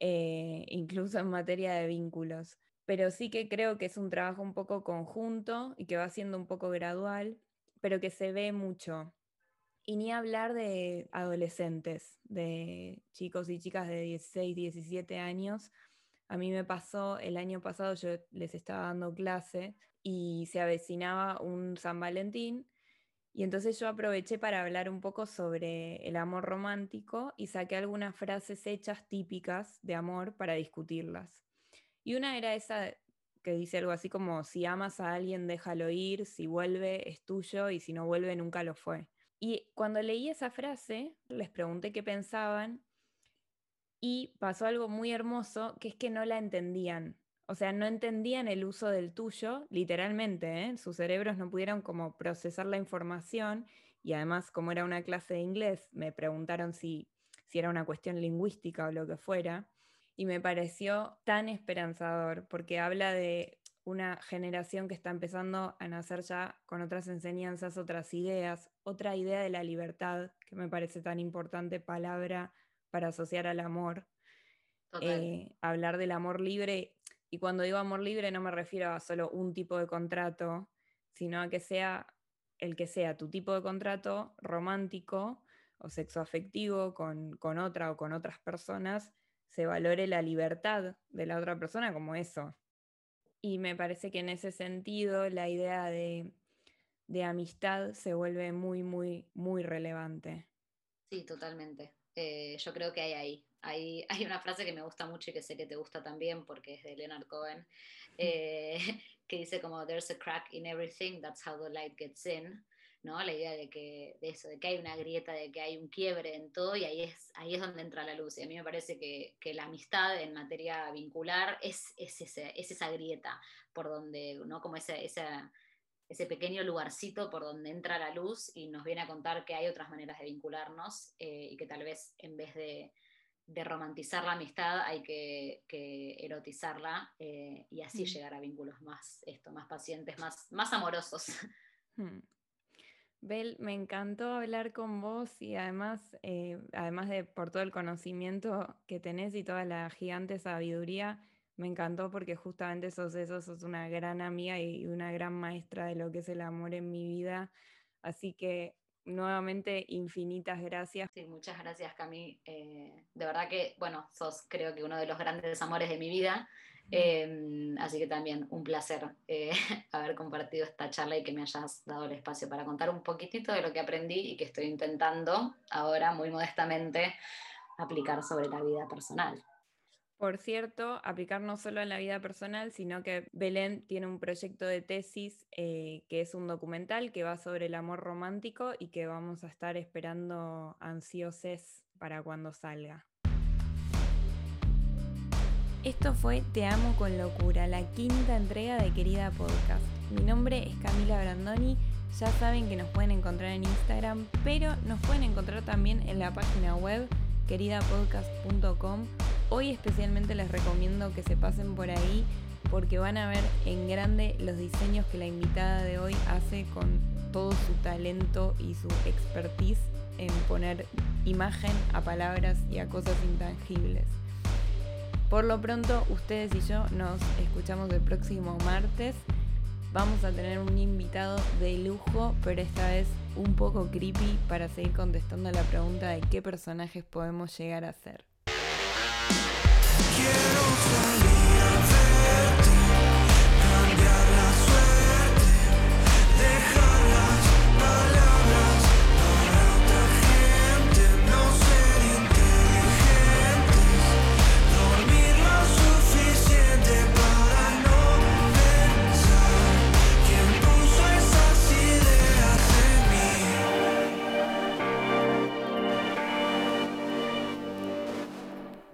Eh, incluso en materia de vínculos. Pero sí que creo que es un trabajo un poco conjunto y que va siendo un poco gradual, pero que se ve mucho. Y ni hablar de adolescentes, de chicos y chicas de 16, 17 años. A mí me pasó el año pasado, yo les estaba dando clase y se avecinaba un San Valentín. Y entonces yo aproveché para hablar un poco sobre el amor romántico y saqué algunas frases hechas típicas de amor para discutirlas. Y una era esa que dice algo así como, si amas a alguien, déjalo ir, si vuelve, es tuyo, y si no vuelve, nunca lo fue. Y cuando leí esa frase, les pregunté qué pensaban y pasó algo muy hermoso, que es que no la entendían. O sea, no entendían el uso del tuyo, literalmente, ¿eh? sus cerebros no pudieron como procesar la información y además, como era una clase de inglés, me preguntaron si, si era una cuestión lingüística o lo que fuera. Y me pareció tan esperanzador, porque habla de una generación que está empezando a nacer ya con otras enseñanzas, otras ideas, otra idea de la libertad, que me parece tan importante palabra para asociar al amor. Eh, hablar del amor libre, y cuando digo amor libre no me refiero a solo un tipo de contrato, sino a que sea el que sea tu tipo de contrato romántico o sexoafectivo con, con otra o con otras personas, se valore la libertad de la otra persona como eso, y me parece que en ese sentido la idea de, amistad se vuelve muy, muy, muy relevante. Sí, totalmente. Eh, yo creo que hay ahí. Hay, hay, una frase que me gusta mucho y que sé que te gusta también porque es de Leonard Cohen, eh, que dice como, there's a crack in everything, that's how the light gets in. ¿no? La idea de que, de eso, de que hay una grieta, de que hay un quiebre en todo y ahí es, ahí es donde entra la luz. Y a mí me parece que, la amistad en materia vincular es, es, esa grieta por donde, ¿no? Como ese, ese pequeño lugarcito por donde entra la luz y nos viene a contar que hay otras maneras de vincularnos eh, y que tal vez en vez de, romantizar la amistad hay que, erotizarla eh, y así mm. llegar a vínculos más, esto, más pacientes, más, más amorosos. Hmm. Bel, me encantó hablar con vos y además, eh, además de por todo el conocimiento que tenés y toda la gigante sabiduría, me encantó porque justamente sos eso, sos una gran amiga y una gran maestra de lo que es el amor en mi vida. Así que nuevamente infinitas gracias. Sí, muchas gracias Cami. Eh, de verdad que, bueno, sos creo que uno de los grandes amores de mi vida. Em, así que también un placer eh, haber compartido esta charla y que me hayas dado el espacio para contar un poquitito de lo que aprendí y que estoy intentando ahora muy modestamente aplicar sobre la vida personal. Por cierto, aplicar no solo en la vida personal, sino que Belén tiene un proyecto de tesis eh, que es un documental que va sobre el amor romántico y que vamos a estar esperando ansiosos para cuando salga. Esto fue Te Amo con Locura, la quinta entrega de Querida Podcast. Mi nombre es Camila Brandoni, ya saben que nos pueden encontrar en Instagram, pero nos pueden encontrar también en la página web queridapodcast.com. Hoy especialmente les recomiendo que se pasen por ahí porque van a ver en grande los diseños que la invitada de hoy hace con todo su talento y su expertise en poner imagen a palabras y a cosas intangibles. Por lo pronto, ustedes y yo nos escuchamos el próximo martes. Vamos a tener un invitado de lujo, pero esta vez un poco creepy para seguir contestando la pregunta de qué personajes podemos llegar a ser. Quiero